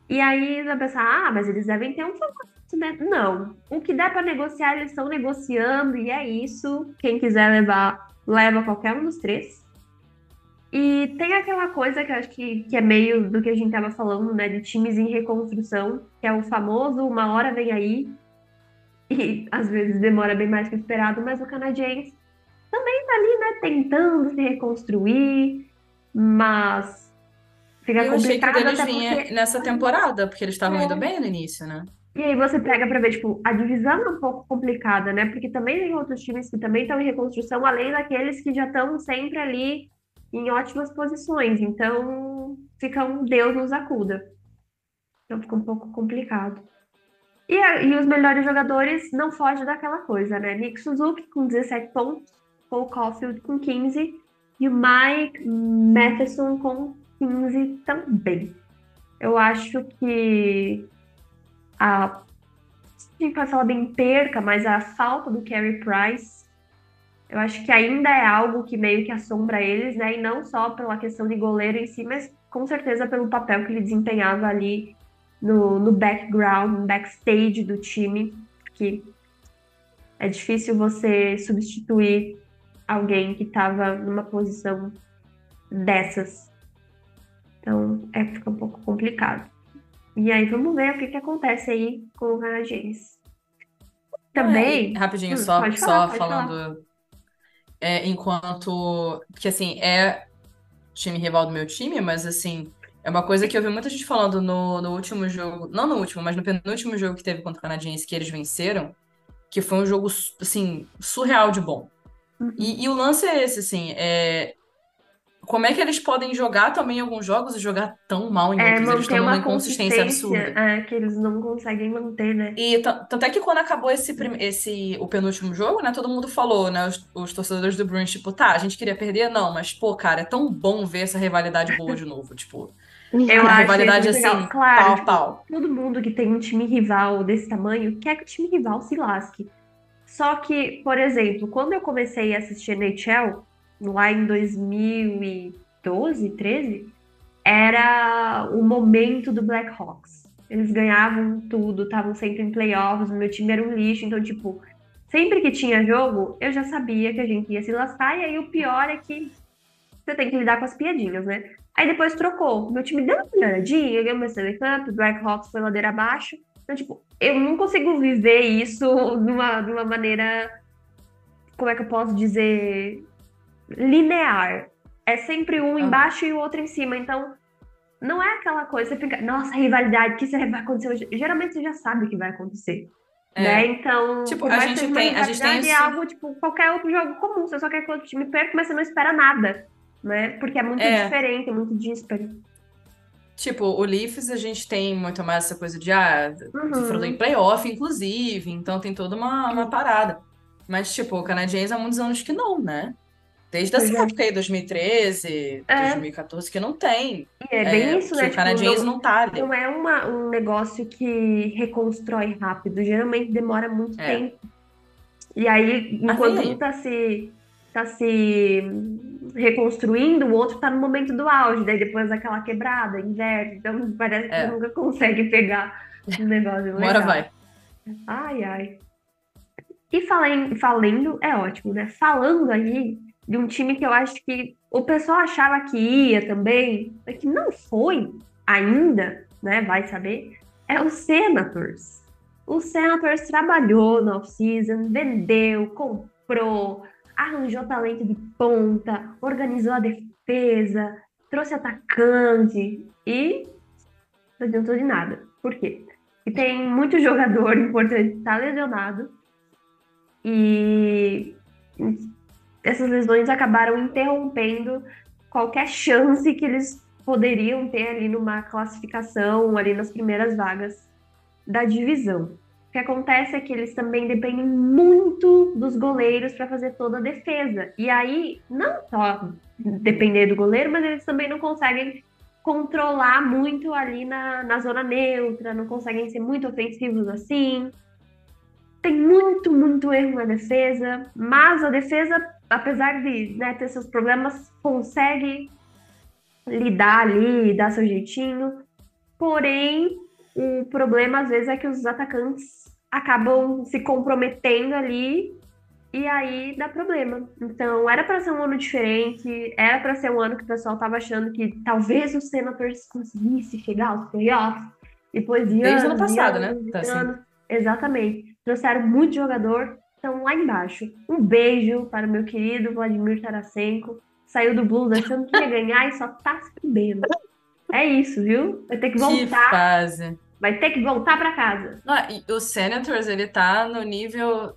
E aí você vai pensar, ah, mas eles devem ter um famoso, né? Não. O que dá para negociar, eles estão negociando, e é isso. Quem quiser levar, leva qualquer um dos três. E tem aquela coisa que eu acho que, que é meio do que a gente tava falando, né? De times em reconstrução, que é o famoso uma hora vem aí. E às vezes demora bem mais que o esperado, mas o canadense também tá ali, né? Tentando se reconstruir, mas fica Eu achei que o deles vinha porque nessa temporada, porque eles estavam É. indo bem no início, né? E aí você pega pra ver, tipo, a divisão é um pouco complicada, né? Porque também tem outros times que também estão em reconstrução, além daqueles que já estão sempre ali em ótimas posições. Então, fica um Deus nos acuda. Então fica um pouco complicado. E, e os melhores jogadores não fogem daquela coisa, né? Nick Suzuki com 17 pontos, Paul Caulfield com 15 e o Mike Matheson com 15 também. Eu acho que a a gente pode falar bem perca, mas a falta do Carey Price, eu acho que ainda é algo que meio que assombra eles, né? E não só pela questão de goleiro em si, mas com certeza pelo papel que ele desempenhava ali no, no background, no backstage do time, que é difícil você substituir alguém que estava numa posição dessas. Então, é fica um pouco complicado. E aí, vamos ver o que, que acontece aí com o Canadense. Também. É, e, rapidinho, Hum, só, só falar, pode falando. É, enquanto. Porque assim, é time rival do meu time, mas assim, é uma coisa que eu vi muita gente falando no, no último jogo. Não no último, mas no penúltimo jogo que teve contra o Canadiense que eles venceram. Que foi um jogo, assim, surreal de bom. Uhum. E, e o lance é esse, assim, é. Como é que eles podem jogar também alguns jogos e jogar tão mal em É, outros? Eles estão numa uma inconsistência consistência absurda. é, que eles não conseguem manter, né? E ta- tanto é que quando acabou esse, esse o penúltimo jogo, né, todo mundo falou, né, os, os torcedores do Bruins, tipo, tá, a gente queria perder, não, mas pô, cara, é tão bom ver essa rivalidade boa de novo, tipo, Eu a acho rivalidade isso muito assim, legal. Claro, pau tipo, pau. todo mundo que tem um time rival desse tamanho quer que o time rival se lasque. Só que, por exemplo, quando eu comecei a assistir NHL, lá em 2012, 13, era o momento do Blackhawks. Eles ganhavam tudo, estavam sempre em playoffs, meu time era um lixo, então, tipo, sempre que tinha jogo, eu já sabia que a gente ia se lascar, e aí o pior é que você tem que lidar com as piadinhas, né? Aí depois trocou. Meu time deu uma melhoradinha, ganhou uma Stanley Cup, o Blackhawks foi ladeira abaixo. Então, tipo, eu não consigo viver isso de uma, de uma maneira, como é que eu posso dizer, linear. É sempre um Ah. embaixo e o outro em cima. Então, não é aquela coisa, você fica, nossa, rivalidade, o que será que vai acontecer hoje? Geralmente você já sabe o que vai acontecer. É. Né? Então, Tipo, a gente tem- a gente tem é algo, tipo, qualquer outro jogo comum. Você só quer que o outro time perca, mas você não espera nada, né? Porque é muito É. diferente, é muito dísparo. Tipo, o Leafs a gente tem muito mais essa coisa de, ah, Uhum. falou em playoff, inclusive, então tem toda uma, uma parada. Mas, tipo, o Canadiens há muitos anos que não, né? Desde essa Pois é. época aí, 2013, É. 2014, que não tem. E é bem isso, que né? o Tipo, não, não tá ali. não é uma, um negócio que reconstrói rápido. Geralmente demora muito É. tempo. E aí, Mas enquanto aí. um tá se, tá se reconstruindo, o outro tá no momento do auge. Daí depois daquela quebrada, inverte. Então parece que É. nunca consegue pegar um negócio legal. vai. Ai, ai. E falem- falando, é ótimo, né? Falando aí de um time que eu acho que o pessoal achava que ia também, mas que não foi ainda, né? Vai saber, é o Senators. O Senators trabalhou no off-season, vendeu, comprou, arranjou talento de ponta, organizou a defesa, trouxe atacante e não adiantou de nada. Por quê? E tem muito jogador importante que tá lesionado. E essas lesões acabaram interrompendo qualquer chance que eles poderiam ter ali numa classificação, ali nas primeiras vagas da divisão. O que acontece é que eles também dependem muito dos goleiros para fazer toda a defesa. E aí, não só depender do goleiro, mas eles também não conseguem controlar muito ali na, na zona neutra, não conseguem ser muito ofensivos assim. Tem muito, muito erro na defesa, mas a defesa, apesar de né, ter seus problemas, consegue lidar ali, dar seu jeitinho. Porém, o problema às vezes é que os atacantes acabam se comprometendo ali e aí dá problema. Então, era para ser um ano diferente, era para ser um ano que o pessoal tava achando que talvez o Senators conseguisse chegar aos playoffs depois de Desde anos ano passado, anos né? Tá assim. Exatamente. Trouxeram muito jogador, estão lá embaixo. Um beijo para o meu querido Vladimir Tarasenko. Saiu do Blues achando que ia ganhar e só tá se fudendo. É isso, viu? Vai ter que Que voltar. fase. Vai ter que voltar para casa. Ah, o Senators, ele tá no nível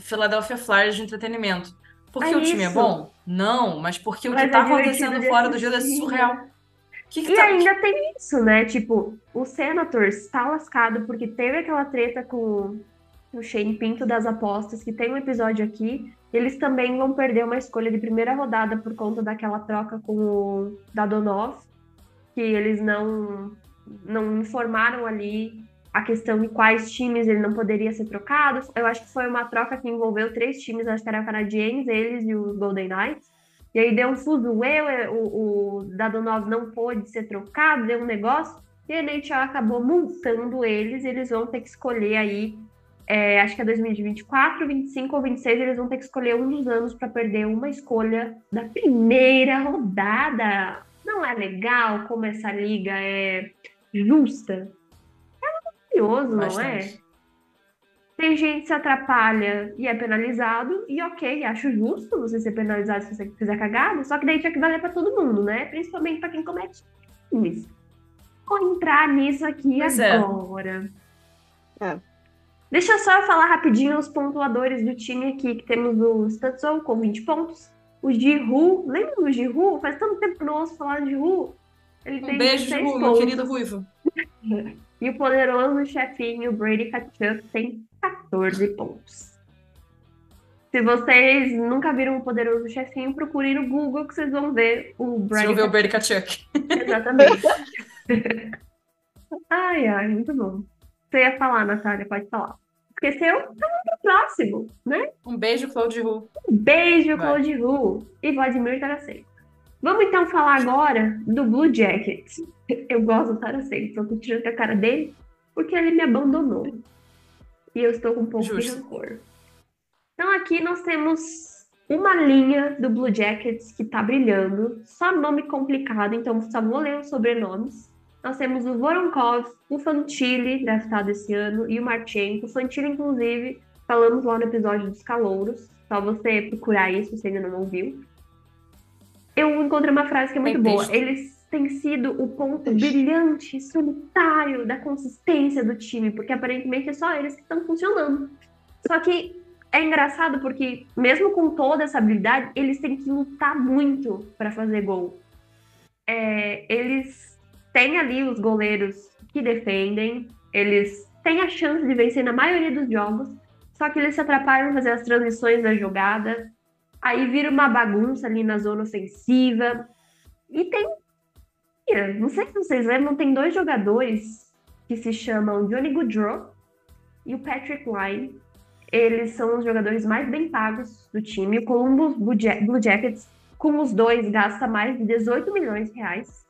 Philadelphia Flyers de entretenimento. Porque É o time é isso. bom? Não, mas porque o Mas que tá é acontecendo fora do gelo é surreal. Que que E tá- ainda tem isso, né? Tipo, o Senators tá lascado porque teve aquela treta com o Shane Pinto das apostas, que tem um episódio aqui. Eles também vão perder uma escolha de primeira rodada por conta daquela troca com o Dadonov, que eles não, não informaram ali a questão de quais times ele não poderia ser trocado. Eu acho que foi uma troca que envolveu três times, acho que era canadienses, eles e os Golden Knights. E aí deu um fuzuê, o, o Dadonov não pôde ser trocado, deu um negócio, e a NHL acabou multando eles, eles vão ter que escolher aí, é, acho que é 2024, 25 ou 26, eles vão ter que escolher um dos anos para perder uma escolha da primeira rodada. Não é legal como essa liga é justa? É maravilhoso, não é? Tem gente que se atrapalha e é penalizado, e ok, acho justo você ser penalizado se você fizer cagada, só que daí tinha que valer pra todo mundo, né? Principalmente pra quem comete crimes. Vou entrar nisso aqui Pois é. agora. É. Deixa eu só falar rapidinho os pontuadores do time aqui, que temos o Stutzel com 20 pontos, o Giroud, lembra do Giroud? Faz tanto tempo que não ouço falar de Giroud. Ele Um tem beijo, 16 Ju, meu pontos. querido Ruivo. E o poderoso chefinho Brady Kachuk tem 14 pontos. Se vocês nunca viram o poderoso chefinho, procurem no Google que vocês vão ver o Vocês Brady vão ver o. Brady Kachuk. Exatamente. ai, ai, muito bom. Você ia falar, Natália, pode falar. Esqueceu? Então vamos pro próximo, né? Um beijo, Claude Ru. Um beijo, Vai. Claude Ru e Vladimir Tarasenko. Vamos então falar agora do Blue Jackets. Eu gosto do Tarasenko, eu tô tirando a cara dele porque ele me abandonou. E eu estou com um pouco de Justo. rancor. Então aqui nós temos uma linha do Blue Jackets que tá brilhando, só nome complicado, então só vou ler os sobrenomes. Nós temos o Voronkov, o Fantilli, draftado esse ano, e o Marchenko. O Fantilli, inclusive, falamos lá no episódio dos calouros. Só você procurar isso, se ainda não ouviu. Eu encontrei uma frase que é muito Tem boa. texto. Eles têm sido o ponto brilhante, solitário da consistência do time, porque aparentemente é só eles que estão funcionando. Só que é engraçado porque, mesmo com toda essa habilidade, eles têm que lutar muito para fazer gol. É, eles têm ali os goleiros que defendem, eles têm a chance de vencer na maioria dos jogos, só que eles se atrapalham em fazer as transições da jogada, aí vira uma bagunça ali na zona ofensiva. E tem. Não sei se vocês lembram, tem dois jogadores que se chamam Johnny Goodrow e o Patrick Line. Eles são os jogadores mais bem pagos do time. O Columbus Blue Jackets, com os dois, gasta mais de 18 milhões de reais.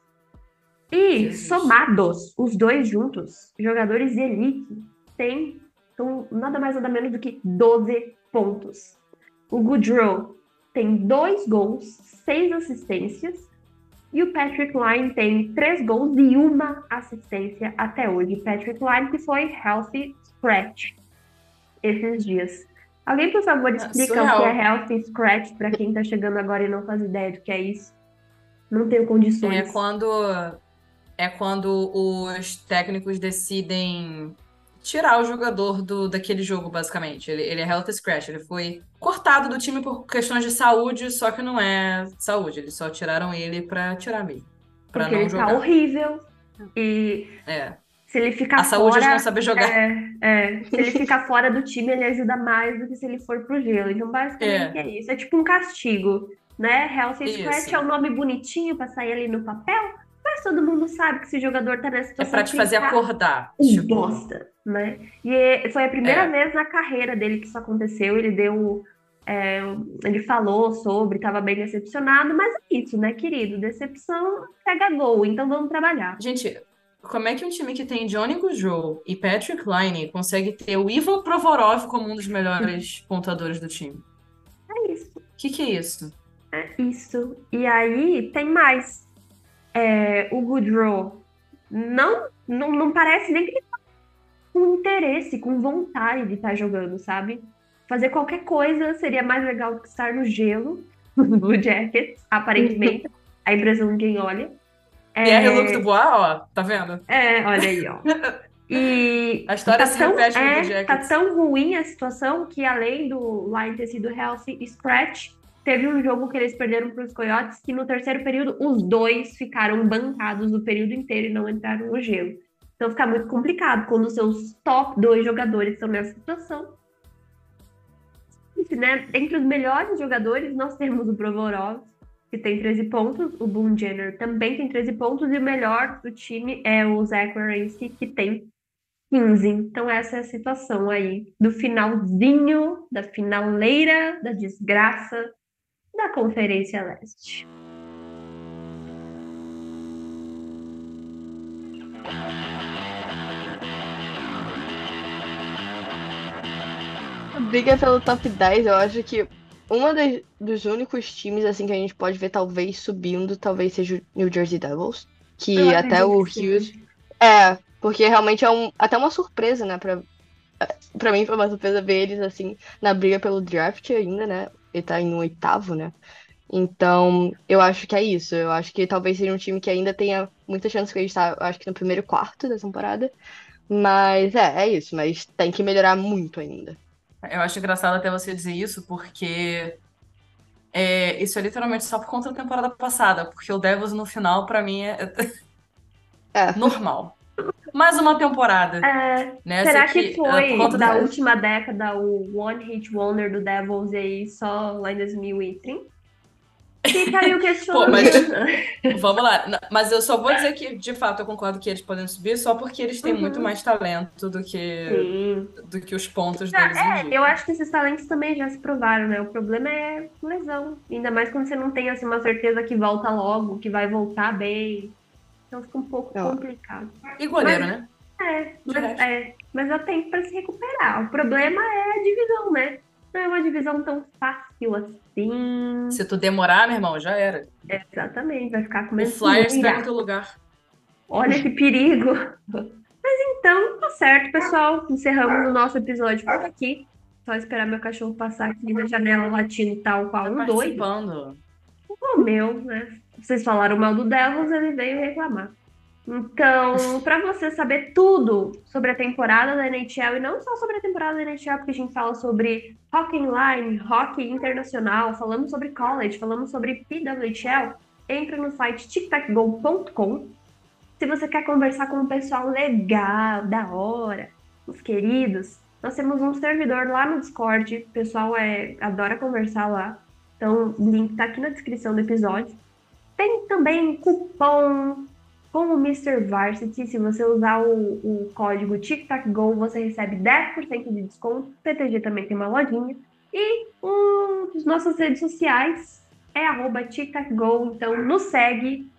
E, somados, os dois juntos, jogadores de elite, têm são nada mais nada menos do que 12 pontos. O Goodrow tem dois gols, seis assistências. E o Patrick Line tem três gols e uma assistência até hoje. Patrick Line que foi healthy scratch esses dias. Alguém, por favor, explica o surreal. que é healthy scratch para quem tá chegando agora e não faz ideia do que é isso. Não tenho condições. É quando é quando os técnicos decidem tirar o jogador do, daquele jogo, basicamente. Ele, ele é health scratch, ele foi cortado do time por questões de saúde, só que não é saúde, eles só tiraram ele pra tirar mesmo, pra porque não ele jogar. tá horrível. E É. se ele ficar A saúde fora. de não saber jogar. É, é. Se ele ficar fora do time, ele ajuda mais do que se ele for pro gelo. Então, basicamente é, isso. É tipo um castigo, né? Healthy Isso. Scratch é um nome bonitinho pra sair ali no papel, mas todo mundo sabe que esse jogador tá nessa É situação. pra te fazer acordar. Tipo, bosta, né? E é- foi a primeira É. vez na carreira dele que isso aconteceu. Ele deu. é, ele falou sobre, estava bem decepcionado, mas é isso, né, querido? Decepção pega gol, então vamos trabalhar. gente, como é que um time que tem Johnny Gaudreau e Patrick Line consegue ter o Ivan Provorov como um dos melhores pontuadores do time? É isso. O que que é isso? É isso. E aí tem mais. É, o Goodrow não, não, não parece nem que ele tá com interesse, com vontade de estar jogando, sabe? Fazer qualquer coisa seria mais legal do que estar no gelo, no Blue Jackets, aparentemente. a de quem olha. É, Pierre-Luc Dubois, ó, tá vendo? é, olha aí, ó. E A história se tão, repete no é, Blue tá Jackets. tão ruim a situação que além do Line ter sido healthy scratch, teve um jogo que eles perderam para os Coyotes que no terceiro período os dois ficaram bancados o período inteiro e não entraram no gelo. Então fica muito complicado quando os seus top dois jogadores estão nessa situação. Né? Entre os melhores jogadores, nós temos o Provorov, que tem 13 pontos, o Boone Jenner também tem 13 pontos, e o melhor do time é o Zach Werenski, que tem 15. Então, essa é a situação aí do finalzinho, da finaleira, da desgraça da Conferência Leste. A briga pelo top 10, eu acho que uma das, dos únicos times assim que a gente pode ver talvez subindo, talvez seja o New Jersey Devils. Que Eu até o que sim. Hughes. É, porque realmente é um, até uma surpresa, né? Pra, pra mim foi uma surpresa ver eles assim na briga pelo draft ainda, né? Ele tá em um oitavo, né? Então, eu acho que é isso. Eu acho que talvez seja um time que ainda tenha muita chance de estar, eu acho que no primeiro quarto da temporada. Mas é, é isso. Mas tem que melhorar muito ainda. Eu acho engraçado até você dizer isso, porque é, isso é literalmente só por conta da temporada passada, porque o Devils no final, pra mim, é É. normal. Mais uma temporada, É, né? será Sei que eh, foi por conta da última década o One Hit Wonder do Devils aí só lá em 2030? Fica aí o Pô, mas- questionamento. Vamos lá. Mas eu só vou dizer que, de fato, eu concordo que eles podem subir só porque eles têm Uhum. muito mais talento do que, Sim. do que os pontos deles É, eu acho que esses talentos também já se provaram, né? O problema é lesão. Ainda mais quando você não tem assim, uma certeza que volta logo, que vai voltar bem. Então fica um pouco É. complicado. E goleiro, Mas- né? É, mas, é, mas dá tempo pra se recuperar. O problema é a divisão, né? Não é uma divisão tão fácil assim. Se tu demorar, meu irmão, já era. Exatamente, vai ficar O comendo Flyers pega o teu lugar. Olha que perigo. Mas então, tá certo, pessoal. Encerramos o nosso episódio por aqui. Só esperar meu cachorro passar aqui na janela latindo tal qual Tá um doido. participando. O meu, né? Vocês falaram mal do Devils, ele veio reclamar. Então, para você saber tudo sobre a temporada da NHL, e não só sobre a temporada da NHL, porque a gente fala sobre hockey inline, hockey internacional, falamos sobre college, falamos sobre PWHL, entra no site tictacgo.com. Se você quer conversar com um pessoal legal, da hora, os queridos, nós temos um servidor lá no Discord, o pessoal é, adora conversar lá. Então, o link tá aqui na descrição do episódio. Tem também cupom com o Mr. Varsity. Se você usar o, o código TicTacGo, você recebe 10% de desconto. PTG também tem uma lojinha. E um dos nossas redes sociais é arroba TicTacGo. Então, nos segue.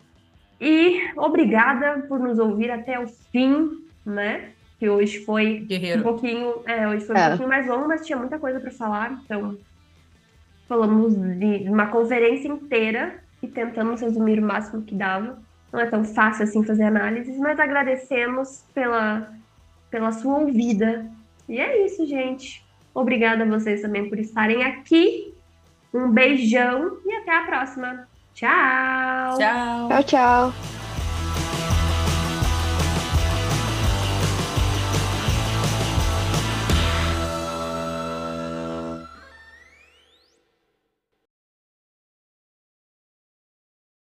E obrigada por nos ouvir até o fim, né? Que hoje foi um Guerreiro. pouquinho, é, hoje foi um É. pouquinho mais longo, mas tinha muita coisa para falar, então falamos de uma conferência inteira e tentamos resumir o máximo que dava. Não é tão fácil assim fazer análises, mas agradecemos pela, pela sua ouvida. E é isso, gente. Obrigada a vocês também por estarem aqui. Um beijão e até a próxima. Tchau! Tchau. Tchau, tchau.